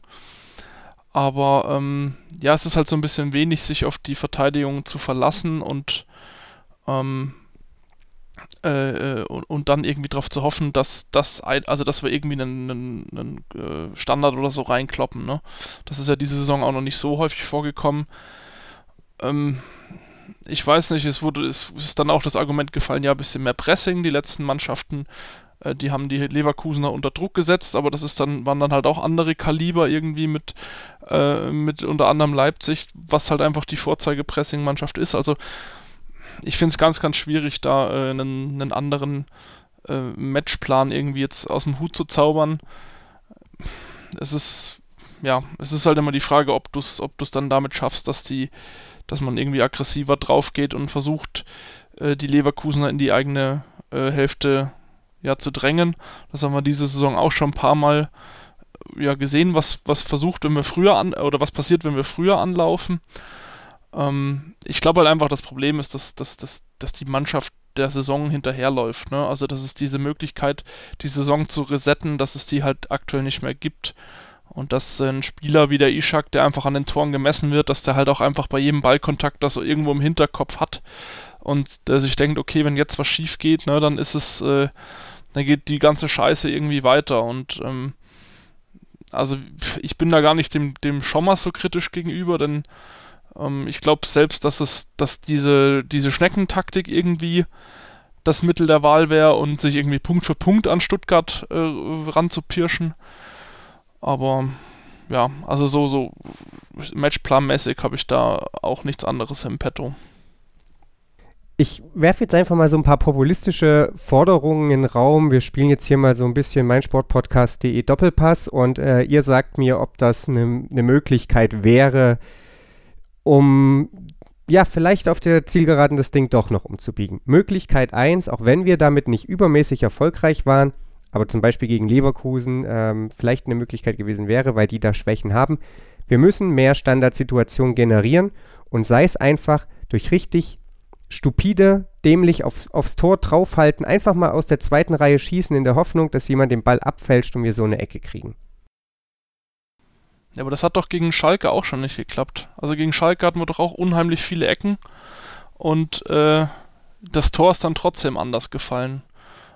Aber ähm, ja, es ist halt so ein bisschen wenig, sich auf die Verteidigung zu verlassen und ähm, äh, äh, und, und, dann irgendwie darauf zu hoffen, dass das also dass wir irgendwie einen, einen, einen äh, Standard oder so reinkloppen. Ne? Das ist ja diese Saison auch noch nicht so häufig vorgekommen. Ähm, ich weiß nicht, es wurde, es ist dann auch das Argument gefallen, ja, ein bisschen mehr Pressing. Die letzten Mannschaften, äh, die haben die Leverkusener unter Druck gesetzt, aber das ist dann, waren dann halt auch andere Kaliber irgendwie mit, äh, mit unter anderem Leipzig, was halt einfach die Vorzeigepressing-Mannschaft ist. Also ich finde es ganz, ganz schwierig, da äh, einen, einen anderen äh, Matchplan irgendwie jetzt aus dem Hut zu zaubern. Es ist, ja, es ist halt immer die Frage, ob du es ob dann damit schaffst, dass die, dass man irgendwie aggressiver drauf geht und versucht, äh, die Leverkusener in die eigene äh, Hälfte ja, zu drängen. Das haben wir diese Saison auch schon ein paar Mal äh, ja, gesehen, was, was versucht, wenn wir früher an, oder was passiert, wenn wir früher anlaufen. Ähm, ich glaube halt einfach, das Problem ist, dass, dass, dass, dass die Mannschaft der Saison hinterherläuft. Ne? Also, dass es diese Möglichkeit, die Saison zu resetten, dass es die halt aktuell nicht mehr gibt. Und dass ein Spieler wie der Ishak, der einfach an den Toren gemessen wird, dass der halt auch einfach bei jedem Ballkontakt das so irgendwo im Hinterkopf hat und der sich denkt, okay, wenn jetzt was schief geht, ne, dann ist es, äh, dann geht die ganze Scheiße irgendwie weiter und ähm, also ich bin da gar nicht dem, dem Schommers so kritisch gegenüber, denn ähm, ich glaube selbst, dass es, dass diese, diese Schneckentaktik irgendwie das Mittel der Wahl wäre und sich irgendwie Punkt für Punkt an Stuttgart äh, ranzupirschen. Aber ja, also so, so Matchplan-mäßig habe ich da auch nichts anderes im Petto. Ich werfe jetzt einfach mal so ein paar populistische Forderungen in den Raum. Wir spielen jetzt hier mal so ein bisschen meinsportpodcast.de Doppelpass und äh, ihr sagt mir, ob das eine ne Möglichkeit wäre, um ja, vielleicht auf der Zielgeraden das Ding doch noch umzubiegen. Möglichkeit 1, auch wenn wir damit nicht übermäßig erfolgreich waren, aber zum Beispiel gegen Leverkusen ähm, vielleicht eine Möglichkeit gewesen wäre, weil die da Schwächen haben. Wir müssen mehr Standardsituationen generieren und sei es einfach durch richtig stupide, dämlich auf, aufs Tor draufhalten, einfach mal aus der zweiten Reihe schießen in der Hoffnung, dass jemand den Ball abfälscht und wir so eine Ecke kriegen. Ja, aber das hat doch gegen Schalke auch schon nicht geklappt. Also gegen Schalke hatten wir doch auch unheimlich viele Ecken und äh, das Tor ist dann trotzdem anders gefallen.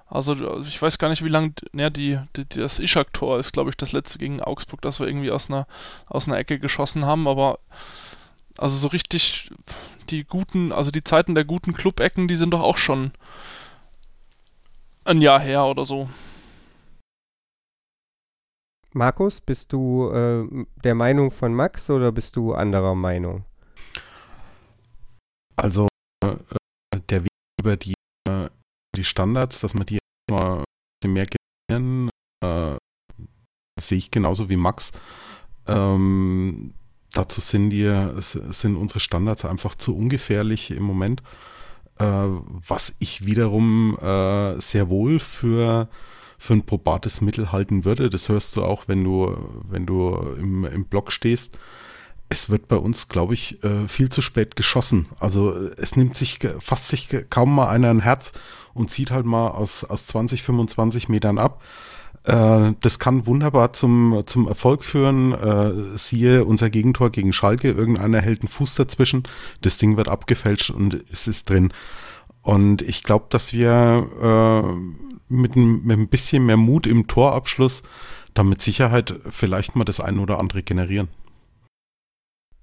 Also, also ich weiß gar nicht, wie lange, ja, die, die, das Ishak-Tor ist, glaube ich, das letzte gegen Augsburg, das wir irgendwie aus einer, aus einer Ecke geschossen haben, aber also so richtig die guten, also die Zeiten der guten Club-Ecken, die sind doch auch schon ein Jahr her oder so. Markus, bist du äh, der Meinung von Max oder bist du anderer Meinung? Also äh, der Weg über die, äh, die Standards, dass man die mal mehr generieren, äh, sehe ich genauso wie Max. Ähm, dazu sind die, sind unsere Standards einfach zu ungefährlich im Moment. Äh, was ich wiederum äh, sehr wohl für für ein probates Mittel halten würde. Das hörst du auch, wenn du, wenn du im, im Block stehst. Es wird bei uns, glaube ich, äh, viel zu spät geschossen. Also es nimmt sich, fasst sich kaum mal einer ein Herz und zieht halt mal aus, aus 20, 25 Metern ab. Äh, das kann wunderbar zum, zum Erfolg führen. Äh, siehe unser Gegentor gegen Schalke. Irgendeiner hält einen Fuß dazwischen. Das Ding wird abgefälscht und es ist drin. Und ich glaube, dass wir mit ein, mit ein bisschen mehr Mut im Torabschluss da mit Sicherheit vielleicht mal das eine oder andere generieren.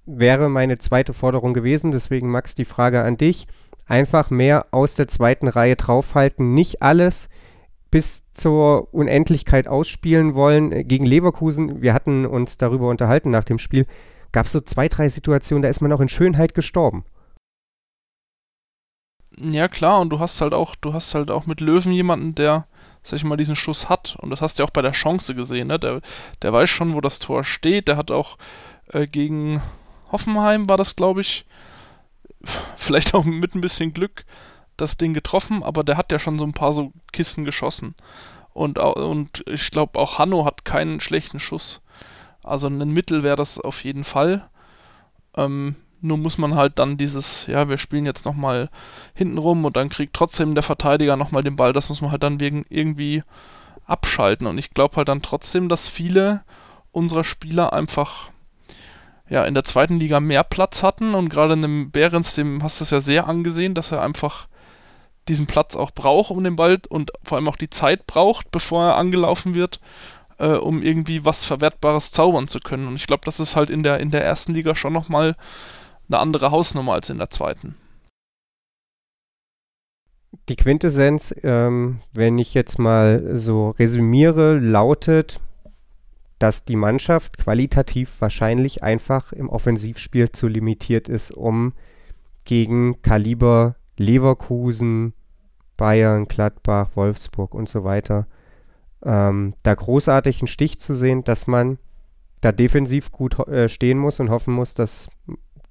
Wäre meine zweite Forderung gewesen, deswegen Max die Frage an dich. Einfach mehr aus der zweiten Reihe draufhalten, nicht alles bis zur Unendlichkeit ausspielen wollen. Gegen Leverkusen, wir hatten uns darüber unterhalten nach dem Spiel, gab es so zwei, drei Situationen, da ist man auch in Schönheit gestorben. Ja, klar, und du hast halt auch, du hast halt auch mit Löwen jemanden, der, sag ich mal, diesen Schuss hat. Und das hast du ja auch bei der Chance gesehen, ne? Der, der weiß schon, wo das Tor steht. Der hat auch äh, gegen Hoffenheim war das, glaube ich, vielleicht auch mit ein bisschen Glück das Ding getroffen, aber der hat ja schon so ein paar so Kissen geschossen. Und, und ich glaube, auch Hanno hat keinen schlechten Schuss. Also ein Mittel wäre das auf jeden Fall. Ähm, nur muss man halt dann dieses, ja, wir spielen jetzt nochmal hinten rum und dann kriegt trotzdem der Verteidiger nochmal den Ball. Das muss man halt dann wegen irgendwie abschalten. Und ich glaube halt dann trotzdem, dass viele unserer Spieler einfach ja, in der zweiten Liga mehr Platz hatten und gerade in dem Behrens, dem hast du es ja sehr angesehen, dass er einfach diesen Platz auch braucht, um den Ball und vor allem auch die Zeit braucht, bevor er angelaufen wird, äh, um irgendwie was Verwertbares zaubern zu können. Und ich glaube, das ist halt in der, in der ersten Liga schon nochmal eine andere Hausnummer als in der zweiten. Die Quintessenz, ähm, wenn ich jetzt mal so resümiere, lautet, dass die Mannschaft qualitativ wahrscheinlich einfach im Offensivspiel zu limitiert ist, um gegen Kaliber Leverkusen, Bayern, Gladbach, Wolfsburg und so weiter ähm, da großartig einen Stich zu sehen, dass man da defensiv gut äh, stehen muss und hoffen muss, dass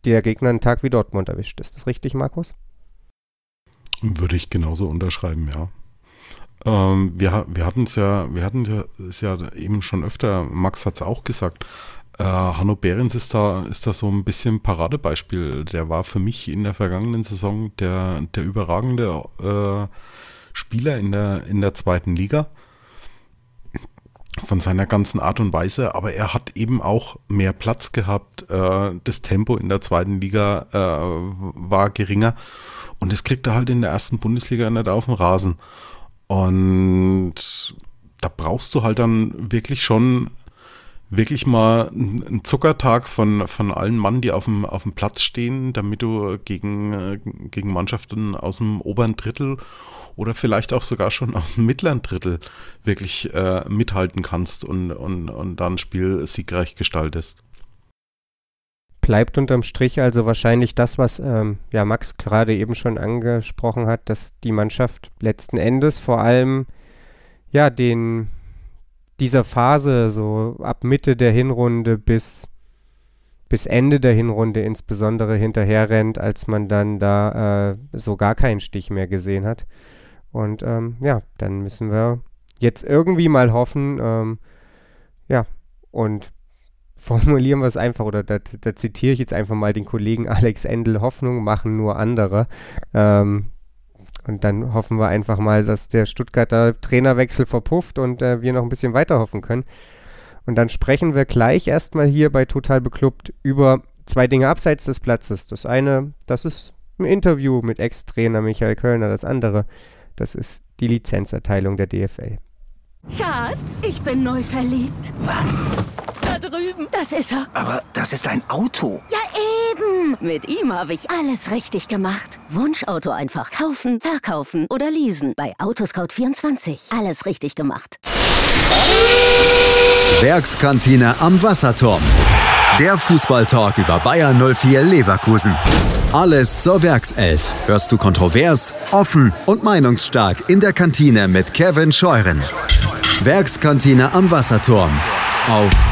der Gegner einen Tag wie Dortmund erwischt. Ist das richtig, Markus? Würde ich genauso unterschreiben, ja. Ähm, wir wir hatten es ja, wir hatten es ja eben schon öfter, Max hat es auch gesagt, äh, Hanno Behrens ist da, ist da so ein bisschen Paradebeispiel. Der war für mich in der vergangenen Saison der, der überragende äh, Spieler in der, in der zweiten Liga von seiner ganzen Art und Weise, aber er hat eben auch mehr Platz gehabt. Äh, das Tempo in der zweiten Liga äh, war geringer und das kriegt er halt in der ersten Bundesliga nicht auf dem Rasen. Und da brauchst du halt dann wirklich schon wirklich mal einen Zuckertag von, von allen Mann, die auf dem, auf dem Platz stehen, damit du gegen, gegen Mannschaften aus dem oberen Drittel oder vielleicht auch sogar schon aus dem mittleren Drittel wirklich äh, mithalten kannst und, und, und dann Spiel siegreich gestaltest. Bleibt unterm Strich also wahrscheinlich das, was ähm, ja Max gerade eben schon angesprochen hat, dass die Mannschaft letzten Endes vor allem ja den dieser Phase, so ab Mitte der Hinrunde bis, bis Ende der Hinrunde insbesondere hinterher rennt, als man dann da äh, so gar keinen Stich mehr gesehen hat. Und ähm, ja, dann müssen wir jetzt irgendwie mal hoffen, ähm, ja, und formulieren wir es einfach, oder da, da, zitiere ich jetzt einfach mal den Kollegen Alex Endel, Hoffnung machen nur andere. Ähm, und dann hoffen wir einfach mal, dass der Stuttgarter Trainerwechsel verpufft und äh, wir noch ein bisschen weiter hoffen können. Und dann sprechen wir gleich erstmal hier bei Total Beklubbt über zwei Dinge abseits des Platzes. Das eine, das ist ein Interview mit Ex-Trainer Michael Kölner. Das andere, das ist die Lizenzerteilung der DFL. Schatz, ich bin neu verliebt. Was? Drüben. Das ist er. Aber das ist ein Auto. Ja, eben. Mit ihm habe ich alles richtig gemacht. Wunschauto einfach kaufen, verkaufen oder leasen. Bei Autoscout24. Alles richtig gemacht. Werkskantine am Wasserturm. Der Fußballtalk über Bayern 04 Leverkusen. Alles zur Werkself. Hörst du kontrovers, offen und meinungsstark in der Kantine mit Kevin Scheuren. Werkskantine am Wasserturm. Auf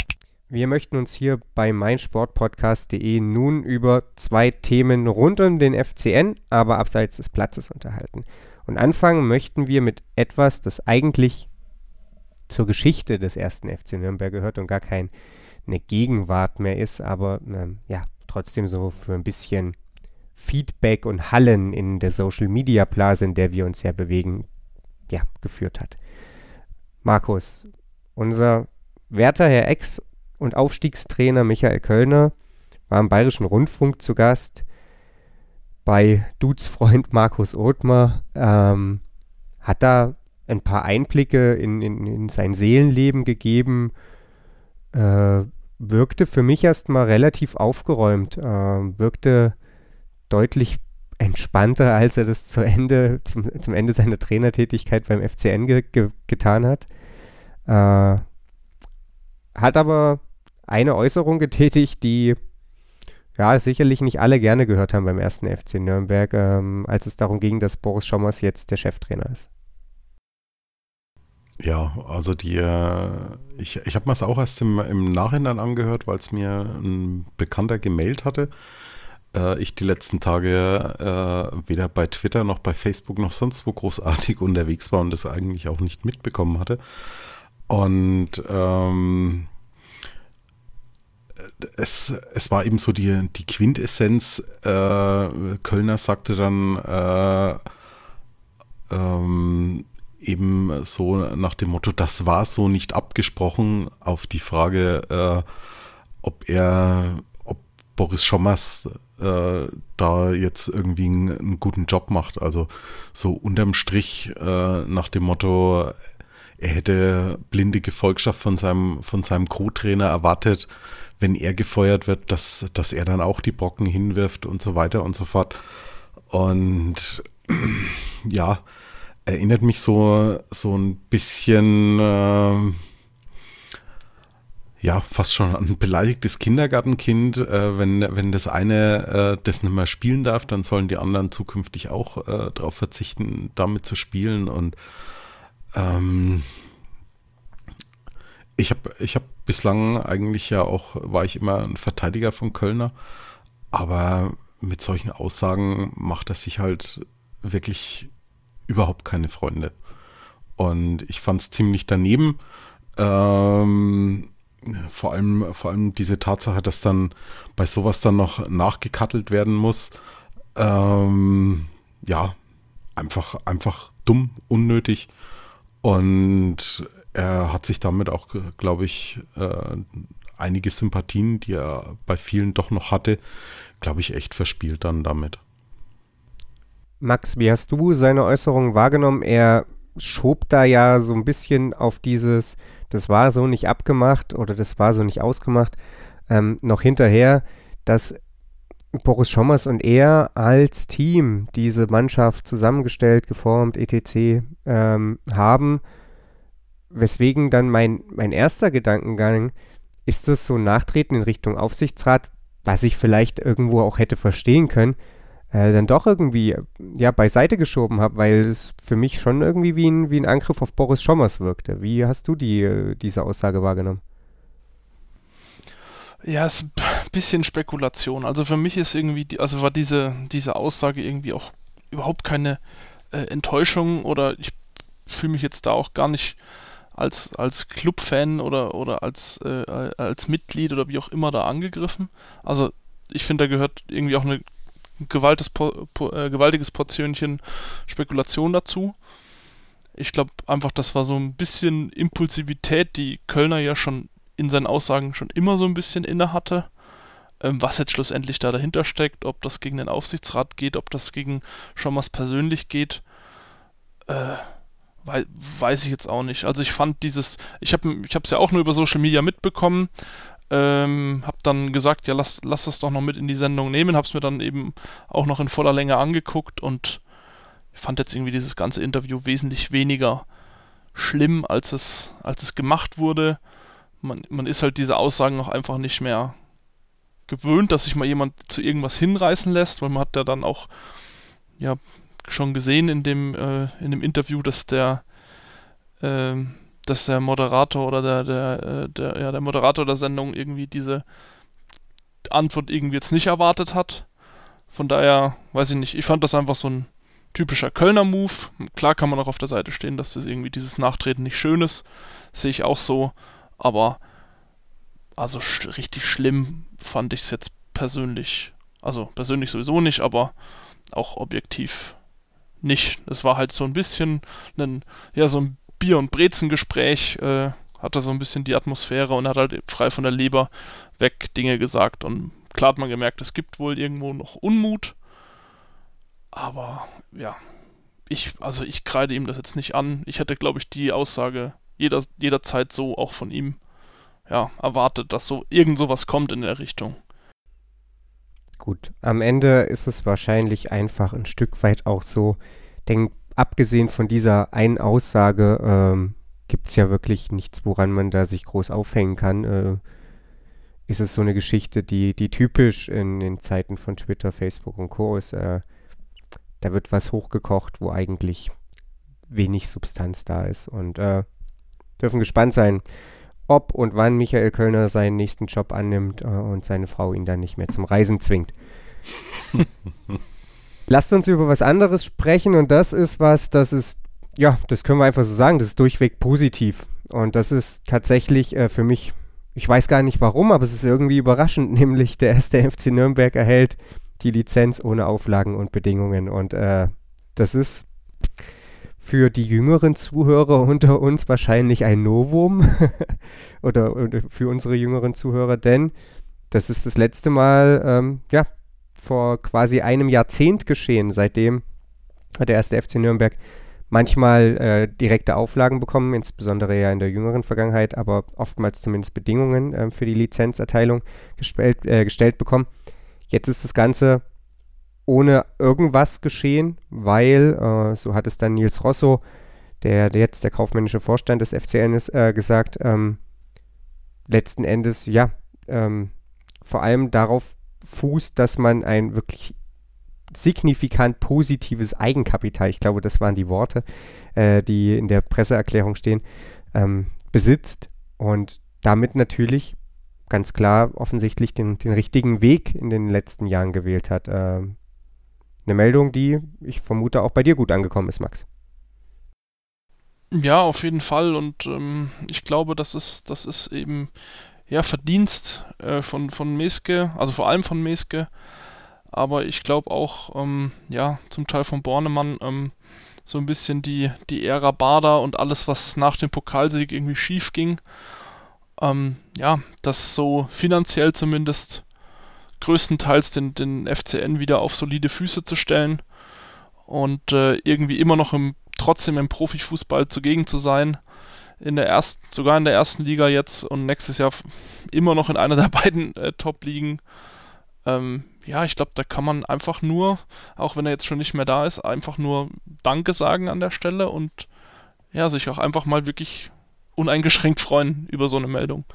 Wir möchten uns hier bei meinsportpodcast.de nun über zwei Themen rund um den FCN, aber abseits des Platzes unterhalten. Und anfangen möchten wir mit etwas, das eigentlich zur Geschichte des ersten FC Nürnberg gehört und gar keine Gegenwart mehr ist, aber ähm, ja, trotzdem so für ein bisschen Feedback und Hallen in der Social Media Blase, in der wir uns ja bewegen, ja, geführt hat. Markus, unser werter Herr Ex- und Aufstiegstrainer Michael Kölner war im Bayerischen Rundfunk zu Gast bei Dudes Freund Markus Othmar, ähm, hat da ein paar Einblicke in, in, in sein Seelenleben gegeben, äh, wirkte für mich erstmal relativ aufgeräumt, äh, wirkte deutlich entspannter, als er das zu Ende, zum, zum Ende seiner Trainertätigkeit beim FCN ge ge getan hat. Äh, hat aber eine Äußerung getätigt, die ja sicherlich nicht alle gerne gehört haben beim ersten FC Nürnberg, ähm, als es darum ging, dass Boris Schommers jetzt der Cheftrainer ist. Ja, also die, äh, ich, ich habe mir es auch erst im, im Nachhinein angehört, weil es mir ein Bekannter gemailt hatte. Äh, ich die letzten Tage äh, weder bei Twitter noch bei Facebook noch sonst wo großartig unterwegs war und das eigentlich auch nicht mitbekommen hatte. Und ähm, es, es war eben so die, die Quintessenz. Äh, Kölner sagte dann, äh, ähm, eben so nach dem Motto, das war so nicht abgesprochen, auf die Frage, äh, ob er, ob Boris Schommers äh, da jetzt irgendwie einen, einen, guten Job macht. Also so unterm Strich äh, nach dem Motto, er hätte blinde Gefolgschaft von seinem, von seinem Co-Trainer erwartet, wenn er gefeuert wird, dass, dass er dann auch die Brocken hinwirft und so weiter und so fort. Und ja, erinnert mich so, so ein bisschen, äh, ja, fast schon an ein beleidigtes Kindergartenkind. Äh, wenn, wenn das eine äh, das nicht mehr spielen darf, dann sollen die anderen zukünftig auch äh, darauf verzichten, damit zu spielen. Und ähm, ich habe ich hab bislang eigentlich ja auch, war ich immer ein Verteidiger von Kölner, aber mit solchen Aussagen macht er sich halt wirklich überhaupt keine Freunde. Und ich fand es ziemlich daneben, äh, Ähm, vor allem, vor allem diese Tatsache, dass dann bei sowas dann noch nachgekattelt werden muss. Ähm, ja, einfach, einfach dumm, unnötig. Und er hat sich damit auch, glaube ich, äh, einige Sympathien, die er bei vielen doch noch hatte, glaube ich, echt verspielt dann damit. Max, wie hast du seine Äußerungen wahrgenommen? Er schob da ja so ein bisschen auf dieses, das war so nicht abgemacht oder das war so nicht ausgemacht, ähm, noch hinterher, dass Boris Schommers und er als Team diese Mannschaft zusammengestellt, geformt, etc. Ähm, haben. Weswegen dann mein, mein erster Gedankengang ist das so ein Nachtreten in Richtung Aufsichtsrat, was ich vielleicht irgendwo auch hätte verstehen können, äh, dann doch irgendwie ja beiseite geschoben habe, weil es für mich schon irgendwie wie ein, wie ein Angriff auf Boris Schommers wirkte. Wie hast du die, diese Aussage wahrgenommen? Ja, es ist ein bisschen Spekulation. Also für mich ist irgendwie, die, also war diese, diese Aussage irgendwie auch überhaupt keine äh, Enttäuschung oder ich fühle mich jetzt da auch gar nicht als, als Clubfan oder, oder als, äh, als Mitglied oder wie auch immer da angegriffen. Also ich finde, da gehört irgendwie auch eine gewaltiges, po, po, äh, gewaltiges Portionchen Spekulation dazu. Ich glaube einfach, das war so ein bisschen Impulsivität, die Kölner ja schon in seinen Aussagen schon immer so ein bisschen inne hatte. Ähm, was jetzt schlussendlich da dahinter steckt, ob das gegen den Aufsichtsrat geht, ob das gegen Schommers persönlich geht, äh, wei weiß ich jetzt auch nicht. Also ich fand dieses, ich habe es ja auch nur über Social Media mitbekommen, ähm, hab dann gesagt, ja lass, lass das doch noch mit in die Sendung nehmen, hab's mir dann eben auch noch in voller Länge angeguckt und fand jetzt irgendwie dieses ganze Interview wesentlich weniger schlimm, als es, als es gemacht wurde man, man ist halt diese Aussagen auch einfach nicht mehr gewöhnt, dass sich mal jemand zu irgendwas hinreißen lässt, weil man hat ja dann auch ja schon gesehen in dem äh, in dem Interview, dass der äh, dass der Moderator oder der der äh, der ja der Moderator der Sendung irgendwie diese Antwort irgendwie jetzt nicht erwartet hat. Von daher weiß ich nicht. Ich fand das einfach so ein typischer Kölner Move. Klar kann man auch auf der Seite stehen, dass das irgendwie dieses Nachtreten nicht schön ist. Sehe ich auch so aber also sch richtig schlimm fand ich es jetzt persönlich. Also persönlich sowieso nicht, aber auch objektiv nicht. Es war halt so ein bisschen ein, ja, so ein Bier- und Brezengespräch, äh, hatte so ein bisschen die Atmosphäre und hat halt frei von der Leber weg Dinge gesagt. Und klar hat man gemerkt, es gibt wohl irgendwo noch Unmut. Aber ja, ich, also ich kreide ihm das jetzt nicht an. Ich hätte, glaube ich, die Aussage jeder, jederzeit so auch von ihm ja, erwartet, dass so irgend sowas kommt in der Richtung. Gut, am Ende ist es wahrscheinlich einfach ein Stück weit auch so, denn abgesehen von dieser einen Aussage ähm, gibt es ja wirklich nichts, woran man da sich groß aufhängen kann. Äh, ist es so eine Geschichte, die, die typisch in den Zeiten von Twitter, Facebook und Co. ist. Äh, da wird was hochgekocht, wo eigentlich wenig Substanz da ist. Und äh, dürfen gespannt sein, ob und wann Michael Kölner seinen nächsten Job annimmt äh, und seine Frau ihn dann nicht mehr zum Reisen zwingt. Lasst uns über was anderes sprechen und das ist was, das ist, ja, das können wir einfach so sagen, das ist durchweg positiv. Und das ist tatsächlich äh, für mich, ich weiß gar nicht warum, aber es ist irgendwie überraschend, nämlich der erste FC Nürnberg erhält die Lizenz ohne Auflagen und Bedingungen. Und äh, das ist für die jüngeren Zuhörer unter uns wahrscheinlich ein Novum oder, oder, für unsere jüngeren Zuhörer, denn das ist das letzte Mal, ähm, ja, vor quasi einem Jahrzehnt geschehen. Seitdem hat der erste FC Nürnberg manchmal äh, direkte Auflagen bekommen, insbesondere ja in der jüngeren Vergangenheit, aber oftmals zumindest Bedingungen äh, für die Lizenzerteilung gestellt, äh, gestellt bekommen. Jetzt ist das Ganze ohne irgendwas geschehen, weil, äh, so hat es dann Nils Rosso, der, jetzt der kaufmännische Vorstand des FCN ist, äh, gesagt, ähm, letzten Endes, ja, ähm, vor allem darauf fußt, dass man ein wirklich signifikant positives Eigenkapital, ich glaube, das waren die Worte, äh, die in der Presseerklärung stehen, ähm, besitzt und damit natürlich ganz klar offensichtlich den, den richtigen Weg in den letzten Jahren gewählt hat. Ähm, eine Meldung, die ich vermute auch bei dir gut angekommen ist, Max. Ja, auf jeden Fall. Und ähm, ich glaube, das ist, das ist eben ja Verdienst äh, von, von Meske, also vor allem von Meske. Aber ich glaube auch, ähm, ja, zum Teil von Bornemann, ähm, so ein bisschen die, die Ära Bader und alles, was nach dem Pokalsieg irgendwie schief ging. Ähm, ja, das so finanziell zumindest größtenteils den, den FCN wieder auf solide Füße zu stellen und äh, irgendwie immer noch im trotzdem im Profifußball zugegen zu sein. In der ersten, sogar in der ersten Liga jetzt und nächstes Jahr immer noch in einer der beiden äh, Top-Ligen. Ähm, ja, ich glaube, da kann man einfach nur, auch wenn er jetzt schon nicht mehr da ist, einfach nur Danke sagen an der Stelle und ja, sich auch einfach mal wirklich uneingeschränkt freuen über so eine Meldung.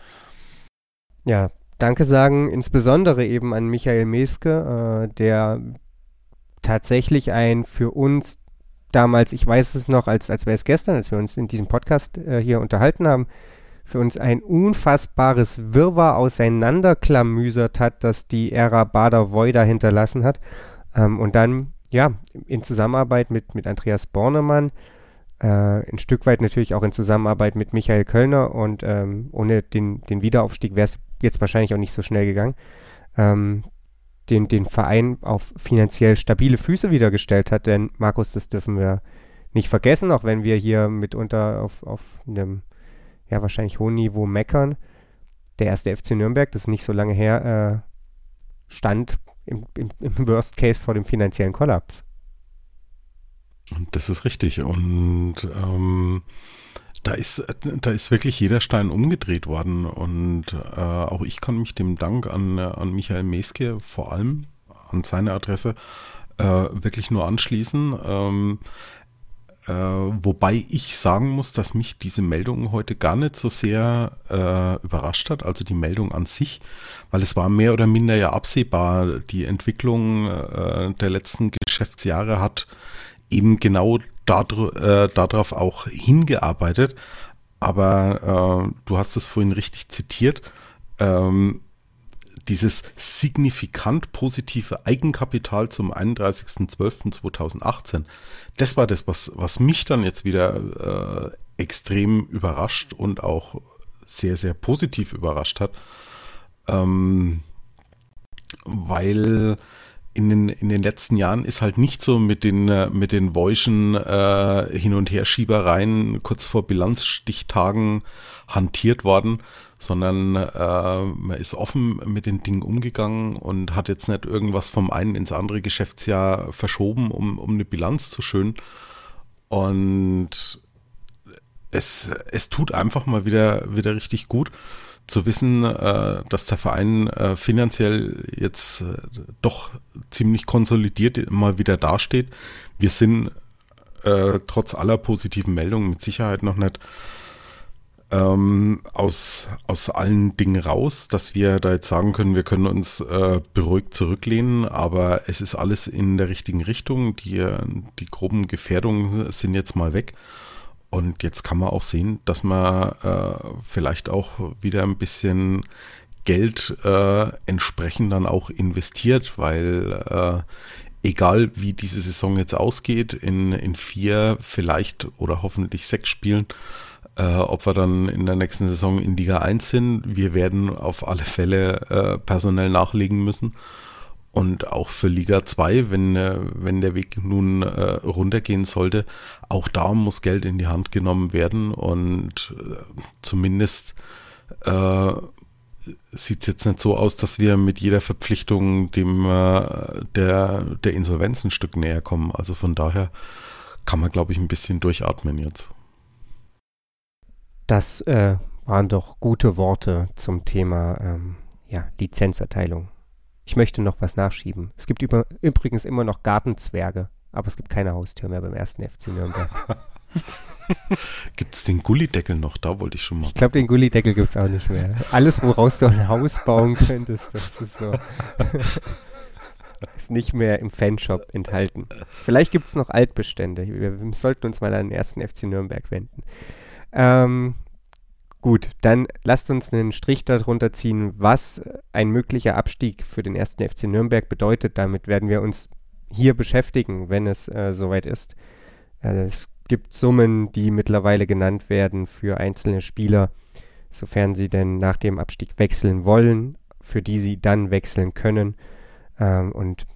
Ja, Danke sagen insbesondere eben an Michael Meske, äh, der tatsächlich ein für uns damals, ich weiß es noch, als, als wäre es gestern, als wir uns in diesem Podcast äh, hier unterhalten haben, für uns ein unfassbares Wirrwarr auseinanderklamüsert hat, das die Ära Bader-Voida hinterlassen hat. Ähm, und dann, ja, in Zusammenarbeit mit, mit Andreas Bornemann, äh, ein Stück weit natürlich auch in Zusammenarbeit mit Michael Kölner und ähm, ohne den, den Wiederaufstieg wäre es jetzt wahrscheinlich auch nicht so schnell gegangen. Ähm, den, den Verein auf finanziell stabile Füße wiedergestellt hat. Denn, Markus, das dürfen wir nicht vergessen, auch wenn wir hier mitunter auf, auf einem ja wahrscheinlich hohen Niveau meckern. Der erste FC Nürnberg, das ist nicht so lange her, äh, stand im, im, im Worst Case vor dem finanziellen Kollaps. Das ist richtig. Und ähm, da ist, da ist wirklich jeder Stein umgedreht worden und äh, auch ich kann mich dem Dank an, an Michael Meske vor allem an seine Adresse äh, wirklich nur anschließen. Ähm, äh, wobei ich sagen muss, dass mich diese Meldung heute gar nicht so sehr äh, überrascht hat, also die Meldung an sich, weil es war mehr oder minder ja absehbar. Die Entwicklung äh, der letzten Geschäftsjahre hat eben genau äh, darauf auch hingearbeitet. Aber äh, du hast es vorhin richtig zitiert. Ähm, dieses signifikant positive Eigenkapital zum 31.12.2018, das war das, was, was mich dann jetzt wieder äh, extrem überrascht und auch sehr, sehr positiv überrascht hat. Ähm, weil in den, in den letzten Jahren ist halt nicht so mit den, äh, mit den Voischen äh, Hin- und Herschiebereien kurz vor Bilanzstichtagen hantiert worden, sondern äh, man ist offen mit den Dingen umgegangen und hat jetzt nicht irgendwas vom einen ins andere Geschäftsjahr verschoben, um, um eine Bilanz zu schön. Und es, es tut einfach mal wieder, wieder richtig gut zu wissen, äh, dass der Verein äh, finanziell jetzt äh, doch ziemlich konsolidiert mal wieder dasteht. Wir sind äh, trotz aller positiven Meldungen mit Sicherheit noch nicht ähm, aus, aus allen Dingen raus, dass wir da jetzt sagen können, wir können uns äh, beruhigt zurücklehnen, aber es ist alles in der richtigen Richtung. Die, die groben Gefährdungen sind jetzt mal weg. Und jetzt kann man auch sehen, dass man äh, vielleicht auch wieder ein bisschen Geld äh, entsprechend dann auch investiert, weil äh, egal wie diese Saison jetzt ausgeht, in, in vier, vielleicht oder hoffentlich sechs Spielen, äh, ob wir dann in der nächsten Saison in Liga 1 sind, wir werden auf alle Fälle äh, personell nachlegen müssen. Und auch für Liga 2, wenn, äh, wenn der Weg nun äh, runtergehen sollte, auch da muss Geld in die Hand genommen werden. Und äh, zumindest äh, sieht es jetzt nicht so aus, dass wir mit jeder Verpflichtung dem äh, der, der Insolvenz ein Stück näher kommen. Also von daher kann man, glaube ich, ein bisschen durchatmen jetzt. Das äh, waren doch gute Worte zum Thema ähm, ja, Lizenzerteilung. Ich möchte noch was nachschieben. Es gibt über, übrigens immer noch Gartenzwerge, aber es gibt keine Haustür mehr beim ersten FC Nürnberg. gibt es den Gullideckel noch? Da wollte ich schon mal. Ich glaube, den Gullideckel gibt es auch nicht mehr. Alles, woraus du ein Haus bauen könntest, das ist so. ist nicht mehr im Fanshop enthalten. Vielleicht gibt es noch Altbestände. Wir, wir, sollten uns mal an den ersten FC Nürnberg wenden. Ähm, Gut, dann lasst uns einen Strich darunter ziehen, was ein möglicher Abstieg für den ersten FC Nürnberg bedeutet. Damit werden wir uns hier beschäftigen, wenn es äh, soweit ist. Äh, es gibt Summen, die mittlerweile genannt werden für einzelne Spieler, sofern sie denn nach dem Abstieg wechseln wollen, für die sie dann wechseln können. Ähm, und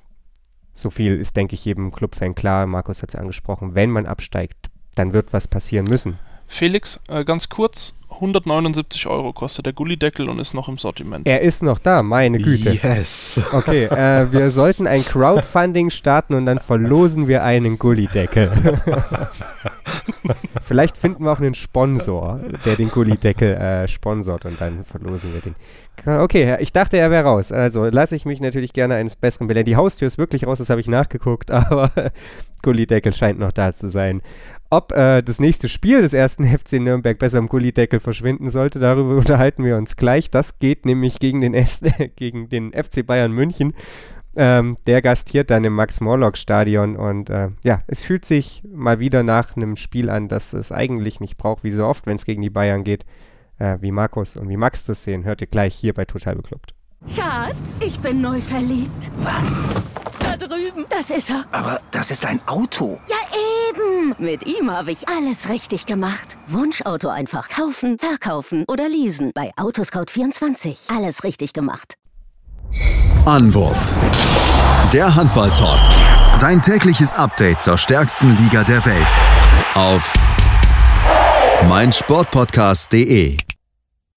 so viel ist, denke ich, jedem Clubfan klar. Markus hat es angesprochen. Wenn man absteigt, dann wird was passieren müssen. Felix, äh, ganz kurz, 179 Euro kostet der Gullideckel und ist noch im Sortiment. Er ist noch da, meine Güte. Yes. Okay, äh, wir sollten ein Crowdfunding starten und dann verlosen wir einen Gullideckel. Vielleicht finden wir auch einen Sponsor, der den Gullideckel äh, sponsort und dann verlosen wir den. Okay, ich dachte, er wäre raus. Also lasse ich mich natürlich gerne eines Besseren belehren. Die Haustür ist wirklich raus, das habe ich nachgeguckt, aber Gullideckel scheint noch da zu sein. Ob äh, das nächste Spiel des ersten FC Nürnberg besser im Gullideckel verschwinden sollte, darüber unterhalten wir uns gleich. Das geht nämlich gegen den, S gegen den FC Bayern München. Ähm, der gastiert dann im Max-Morlock-Stadion und äh, ja, es fühlt sich mal wieder nach einem Spiel an, das es eigentlich nicht braucht, wie so oft, wenn es gegen die Bayern geht. Äh, wie Markus und wie Max das sehen, hört ihr gleich hier bei Total Beklubbt. Schatz, ich bin neu verliebt. Was? Da drüben. Das ist er. Aber das ist ein Auto. Ja, eben. Mit ihm habe ich alles richtig gemacht. Wunschauto einfach kaufen, verkaufen oder leasen. Bei Autoscout24. Alles richtig gemacht. Anwurf. Der Handball-Talk. Dein tägliches Update zur stärksten Liga der Welt. Auf meinsportpodcast.de.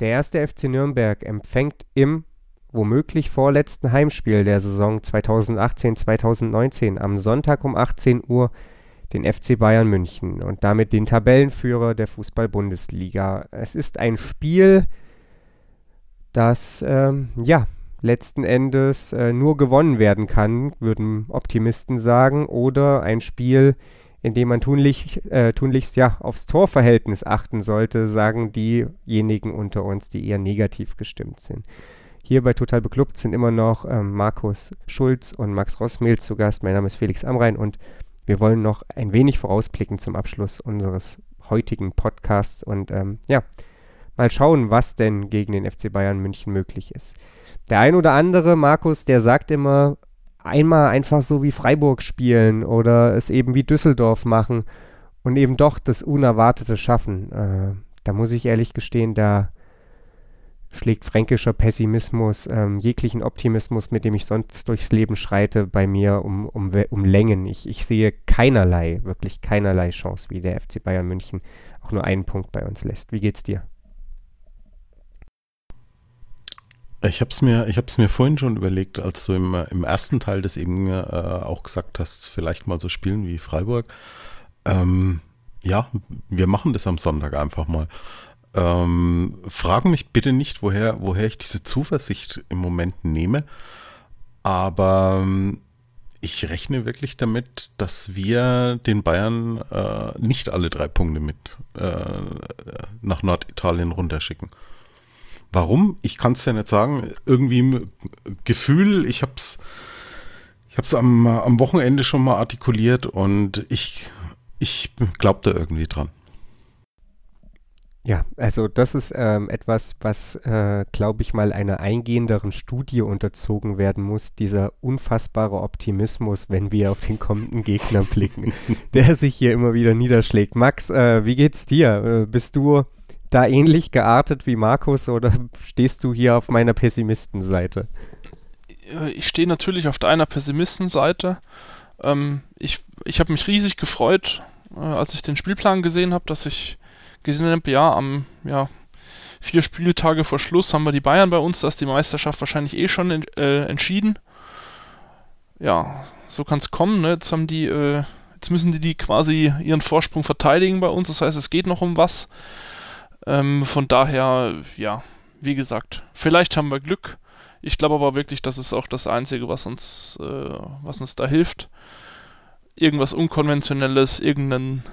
Der erste FC Nürnberg empfängt im womöglich vorletzten Heimspiel der Saison 2018-2019 am Sonntag um 18 Uhr den FC Bayern München und damit den Tabellenführer der Fußball-Bundesliga. Es ist ein Spiel, das ähm, ja letzten Endes äh, nur gewonnen werden kann, würden Optimisten sagen, oder ein Spiel, in dem man tunlich, äh, tunlichst ja aufs Torverhältnis achten sollte, sagen diejenigen unter uns, die eher negativ gestimmt sind. Hier bei Total Beklubbt sind immer noch ähm, Markus Schulz und Max Rossmehl zu Gast. Mein Name ist Felix Amrein und wir wollen noch ein wenig vorausblicken zum Abschluss unseres heutigen Podcasts und ähm, ja, mal schauen, was denn gegen den FC Bayern München möglich ist. Der ein oder andere, Markus, der sagt immer, einmal einfach so wie Freiburg spielen oder es eben wie Düsseldorf machen und eben doch das Unerwartete schaffen. Äh, da muss ich ehrlich gestehen, da schlägt fränkischer Pessimismus, ähm, jeglichen Optimismus, mit dem ich sonst durchs Leben schreite, bei mir um, um, um Längen. Ich, ich sehe keinerlei, wirklich keinerlei Chance, wie der FC Bayern München auch nur einen Punkt bei uns lässt. Wie geht's dir? Ich habe es mir, mir vorhin schon überlegt, als du im, im ersten Teil des eben äh, auch gesagt hast, vielleicht mal so spielen wie Freiburg. Ähm, ja, wir machen das am Sonntag einfach mal. Ähm, fragen mich bitte nicht, woher, woher ich diese Zuversicht im Moment nehme. Aber ähm, ich rechne wirklich damit, dass wir den Bayern äh, nicht alle drei Punkte mit äh, nach Norditalien runterschicken. Warum? Ich kann es ja nicht sagen. Irgendwie Gefühl, ich habe es ich hab's am, am Wochenende schon mal artikuliert und ich, ich glaube da irgendwie dran. Ja, also das ist ähm, etwas, was, äh, glaube ich, mal einer eingehenderen Studie unterzogen werden muss, dieser unfassbare Optimismus, wenn wir auf den kommenden Gegner blicken, der sich hier immer wieder niederschlägt. Max, äh, wie geht's dir? Äh, bist du da ähnlich geartet wie Markus oder stehst du hier auf meiner Pessimistenseite? Äh, ich stehe natürlich auf deiner Pessimistenseite. Ähm, ich ich habe mich riesig gefreut, äh, als ich den Spielplan gesehen habe, dass ich gesehen habe, ja, am, ja, vier Spieltage vor Schluss haben wir die Bayern bei uns, da ist die Meisterschaft wahrscheinlich eh schon in, äh, entschieden. Ja, so kann es kommen, ne? Jetzt haben die, äh, jetzt müssen die, die quasi ihren Vorsprung verteidigen bei uns, das heißt, es geht noch um was. Ähm, von daher, ja, wie gesagt, vielleicht haben wir Glück. Ich glaube aber wirklich, das ist auch das Einzige, was uns, äh, was uns da hilft. Irgendwas Unkonventionelles, irgendeinen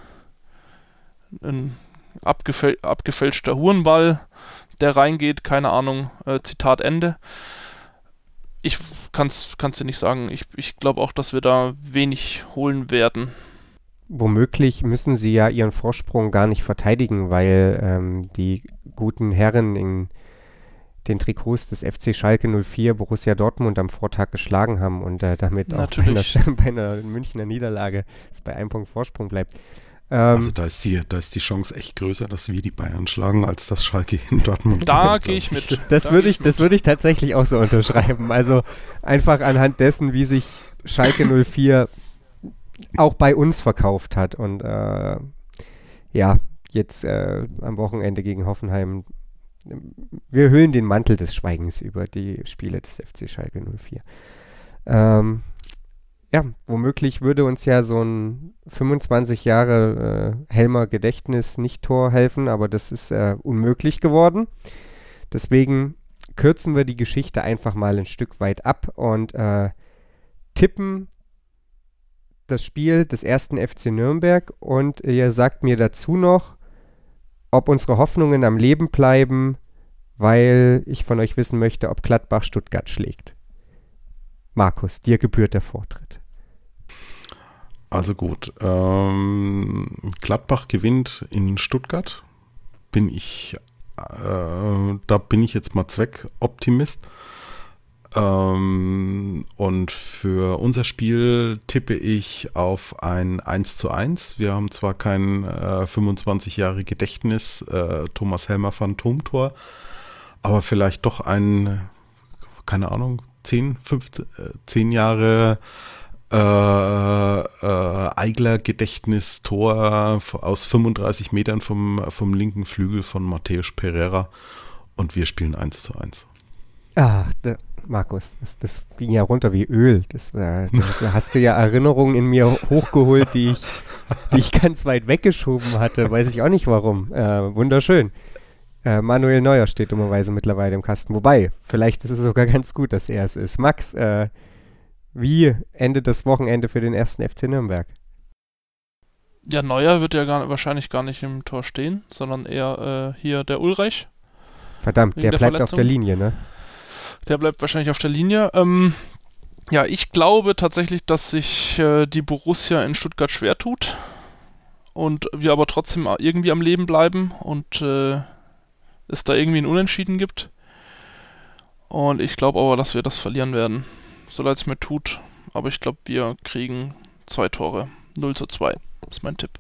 ein abgefäl abgefälschter Hurenball, der reingeht, keine Ahnung, äh, Zitat Ende. Ich kann es dir nicht sagen. Ich, ich glaube auch, dass wir da wenig holen werden. Womöglich müssen sie ja ihren Vorsprung gar nicht verteidigen, weil ähm, die guten Herren in den Trikots des FC Schalke 04 Borussia Dortmund am Vortag geschlagen haben und äh, damit Natürlich. auch bei einer, bei einer Münchner Niederlage es bei einem Punkt Vorsprung bleibt. Ähm, also da ist, die, da ist die Chance echt größer, dass wir die Bayern schlagen, als dass Schalke in Dortmund Da gehe ich mit. Das würde ich, das würde ich tatsächlich auch so unterschreiben. Also einfach anhand dessen, wie sich Schalke 04 auch bei uns verkauft hat und äh, ja, jetzt äh, am Wochenende gegen Hoffenheim wir hüllen den Mantel des Schweigens über die Spiele des FC Schalke 04. Ähm, ja, womöglich würde uns ja so ein 25 Jahre äh, Helmer Gedächtnis nicht Tor helfen, aber das ist äh, unmöglich geworden. Deswegen kürzen wir die Geschichte einfach mal ein Stück weit ab und äh, tippen das Spiel des ersten FC Nürnberg und ihr sagt mir dazu noch, ob unsere Hoffnungen am Leben bleiben, weil ich von euch wissen möchte, ob Gladbach Stuttgart schlägt. Markus, dir gebührt der Vortritt. Also gut, ähm, Gladbach gewinnt in Stuttgart. Bin ich, äh, da bin ich jetzt mal Zweckoptimist. Ähm, und für unser Spiel tippe ich auf ein 1 zu 1. Wir haben zwar kein äh, 25 Jahre Gedächtnis, äh, Thomas Helmer Phantomtor, aber vielleicht doch ein, keine Ahnung, 10, 15, äh, 10 Jahre äh, äh, Eigler Gedächtnistor aus 35 Metern vom, vom linken Flügel von Matthäus Pereira und wir spielen 1 zu 1. Ah, der, Markus. Das, das ging ja runter wie Öl. Das, äh, da hast du ja Erinnerungen in mir hochgeholt, die ich, die ich ganz weit weggeschoben hatte. Weiß ich auch nicht warum. Äh, wunderschön. Äh, Manuel Neuer steht dummerweise mittlerweile im Kasten. Wobei, vielleicht ist es sogar ganz gut, dass er es ist. Max, äh, wie endet das Wochenende für den ersten FC Nürnberg? Ja, Neuer wird ja gar, wahrscheinlich gar nicht im Tor stehen, sondern eher äh, hier der Ulreich. Verdammt, der, der bleibt Verletzung. auf der Linie, ne? Der bleibt wahrscheinlich auf der Linie. Ähm, ja, ich glaube tatsächlich, dass sich äh, die Borussia in Stuttgart schwer tut und wir aber trotzdem irgendwie am Leben bleiben und äh, es da irgendwie ein Unentschieden gibt. Und ich glaube aber, dass wir das verlieren werden. So leid es mir tut. Aber ich glaube, wir kriegen zwei Tore. 0 zu 2 ist mein Tipp.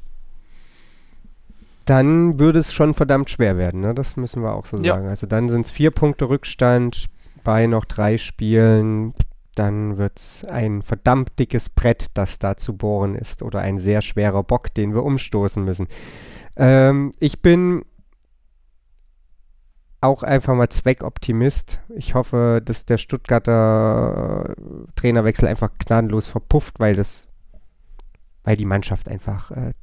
Dann würde es schon verdammt schwer werden, ne? Das müssen wir auch so sagen. Also dann sind es vier Punkte Rückstand bei noch drei Spielen, dann wird es ein verdammt dickes Brett, das da zu bohren ist, oder ein sehr schwerer Bock, den wir umstoßen müssen. Ähm, ich bin auch einfach mal Zweckoptimist. Ich hoffe, dass der Stuttgarter Trainerwechsel einfach gnadenlos verpufft, weil das, weil die Mannschaft einfach äh,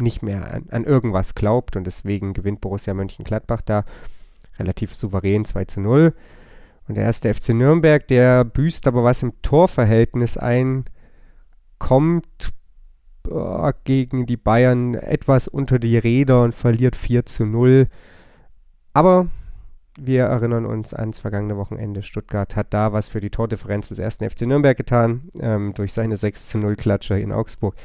nicht mehr an, an, irgendwas glaubt und deswegen gewinnt Borussia Mönchengladbach da relativ souverän 2 zu 0. Und der erste FC Nürnberg, der büßt aber was im Torverhältnis ein, kommt oh, gegen die Bayern etwas unter die Räder und verliert 4 zu 0. Aber wir erinnern uns ans vergangene Wochenende. Stuttgart hat da was für die Tordifferenz des ersten FC Nürnberg getan, ähm, durch seine 6 zu 0 Klatsche in Augsburg.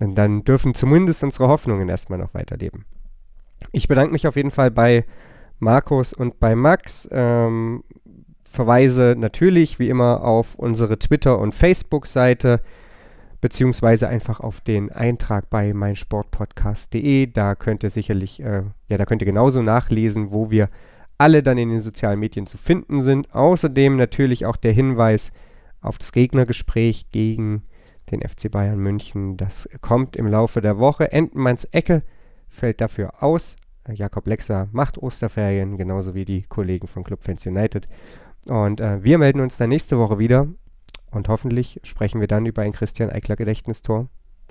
Und dann dürfen zumindest unsere Hoffnungen erstmal noch weiterleben. Ich bedanke mich auf jeden Fall bei Markus und bei Max. Ähm, verweise natürlich wie immer auf unsere Twitter- und Facebook-Seite beziehungsweise einfach auf den Eintrag bei meinsportpodcast.de. Da könnt ihr sicherlich, äh, ja, da könnt ihr genauso nachlesen, wo wir alle dann in den sozialen Medien zu finden sind. Außerdem natürlich auch der Hinweis auf das Gegnergespräch gegen den FC Bayern München. Das kommt im Laufe der Woche. Entenmanns Ecke fällt dafür aus. Jakob Lexer macht Osterferien, genauso wie die Kollegen von Club Fans United. Und äh, wir melden uns dann nächste Woche wieder und hoffentlich sprechen wir dann über ein Christian Eickler Gedächtnistor.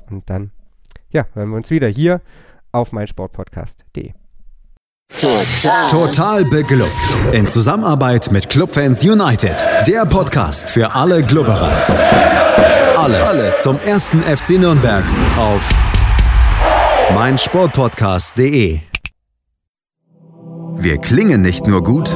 Und dann, ja, hören wir uns wieder hier auf meinsportpodcast.de. Total. Total beglückt. In Zusammenarbeit mit Clubfans United. Der Podcast für alle Glubberer. Alles, Alles zum ersten FC Nürnberg auf mein Sportpodcast.de. Wir klingen nicht nur gut,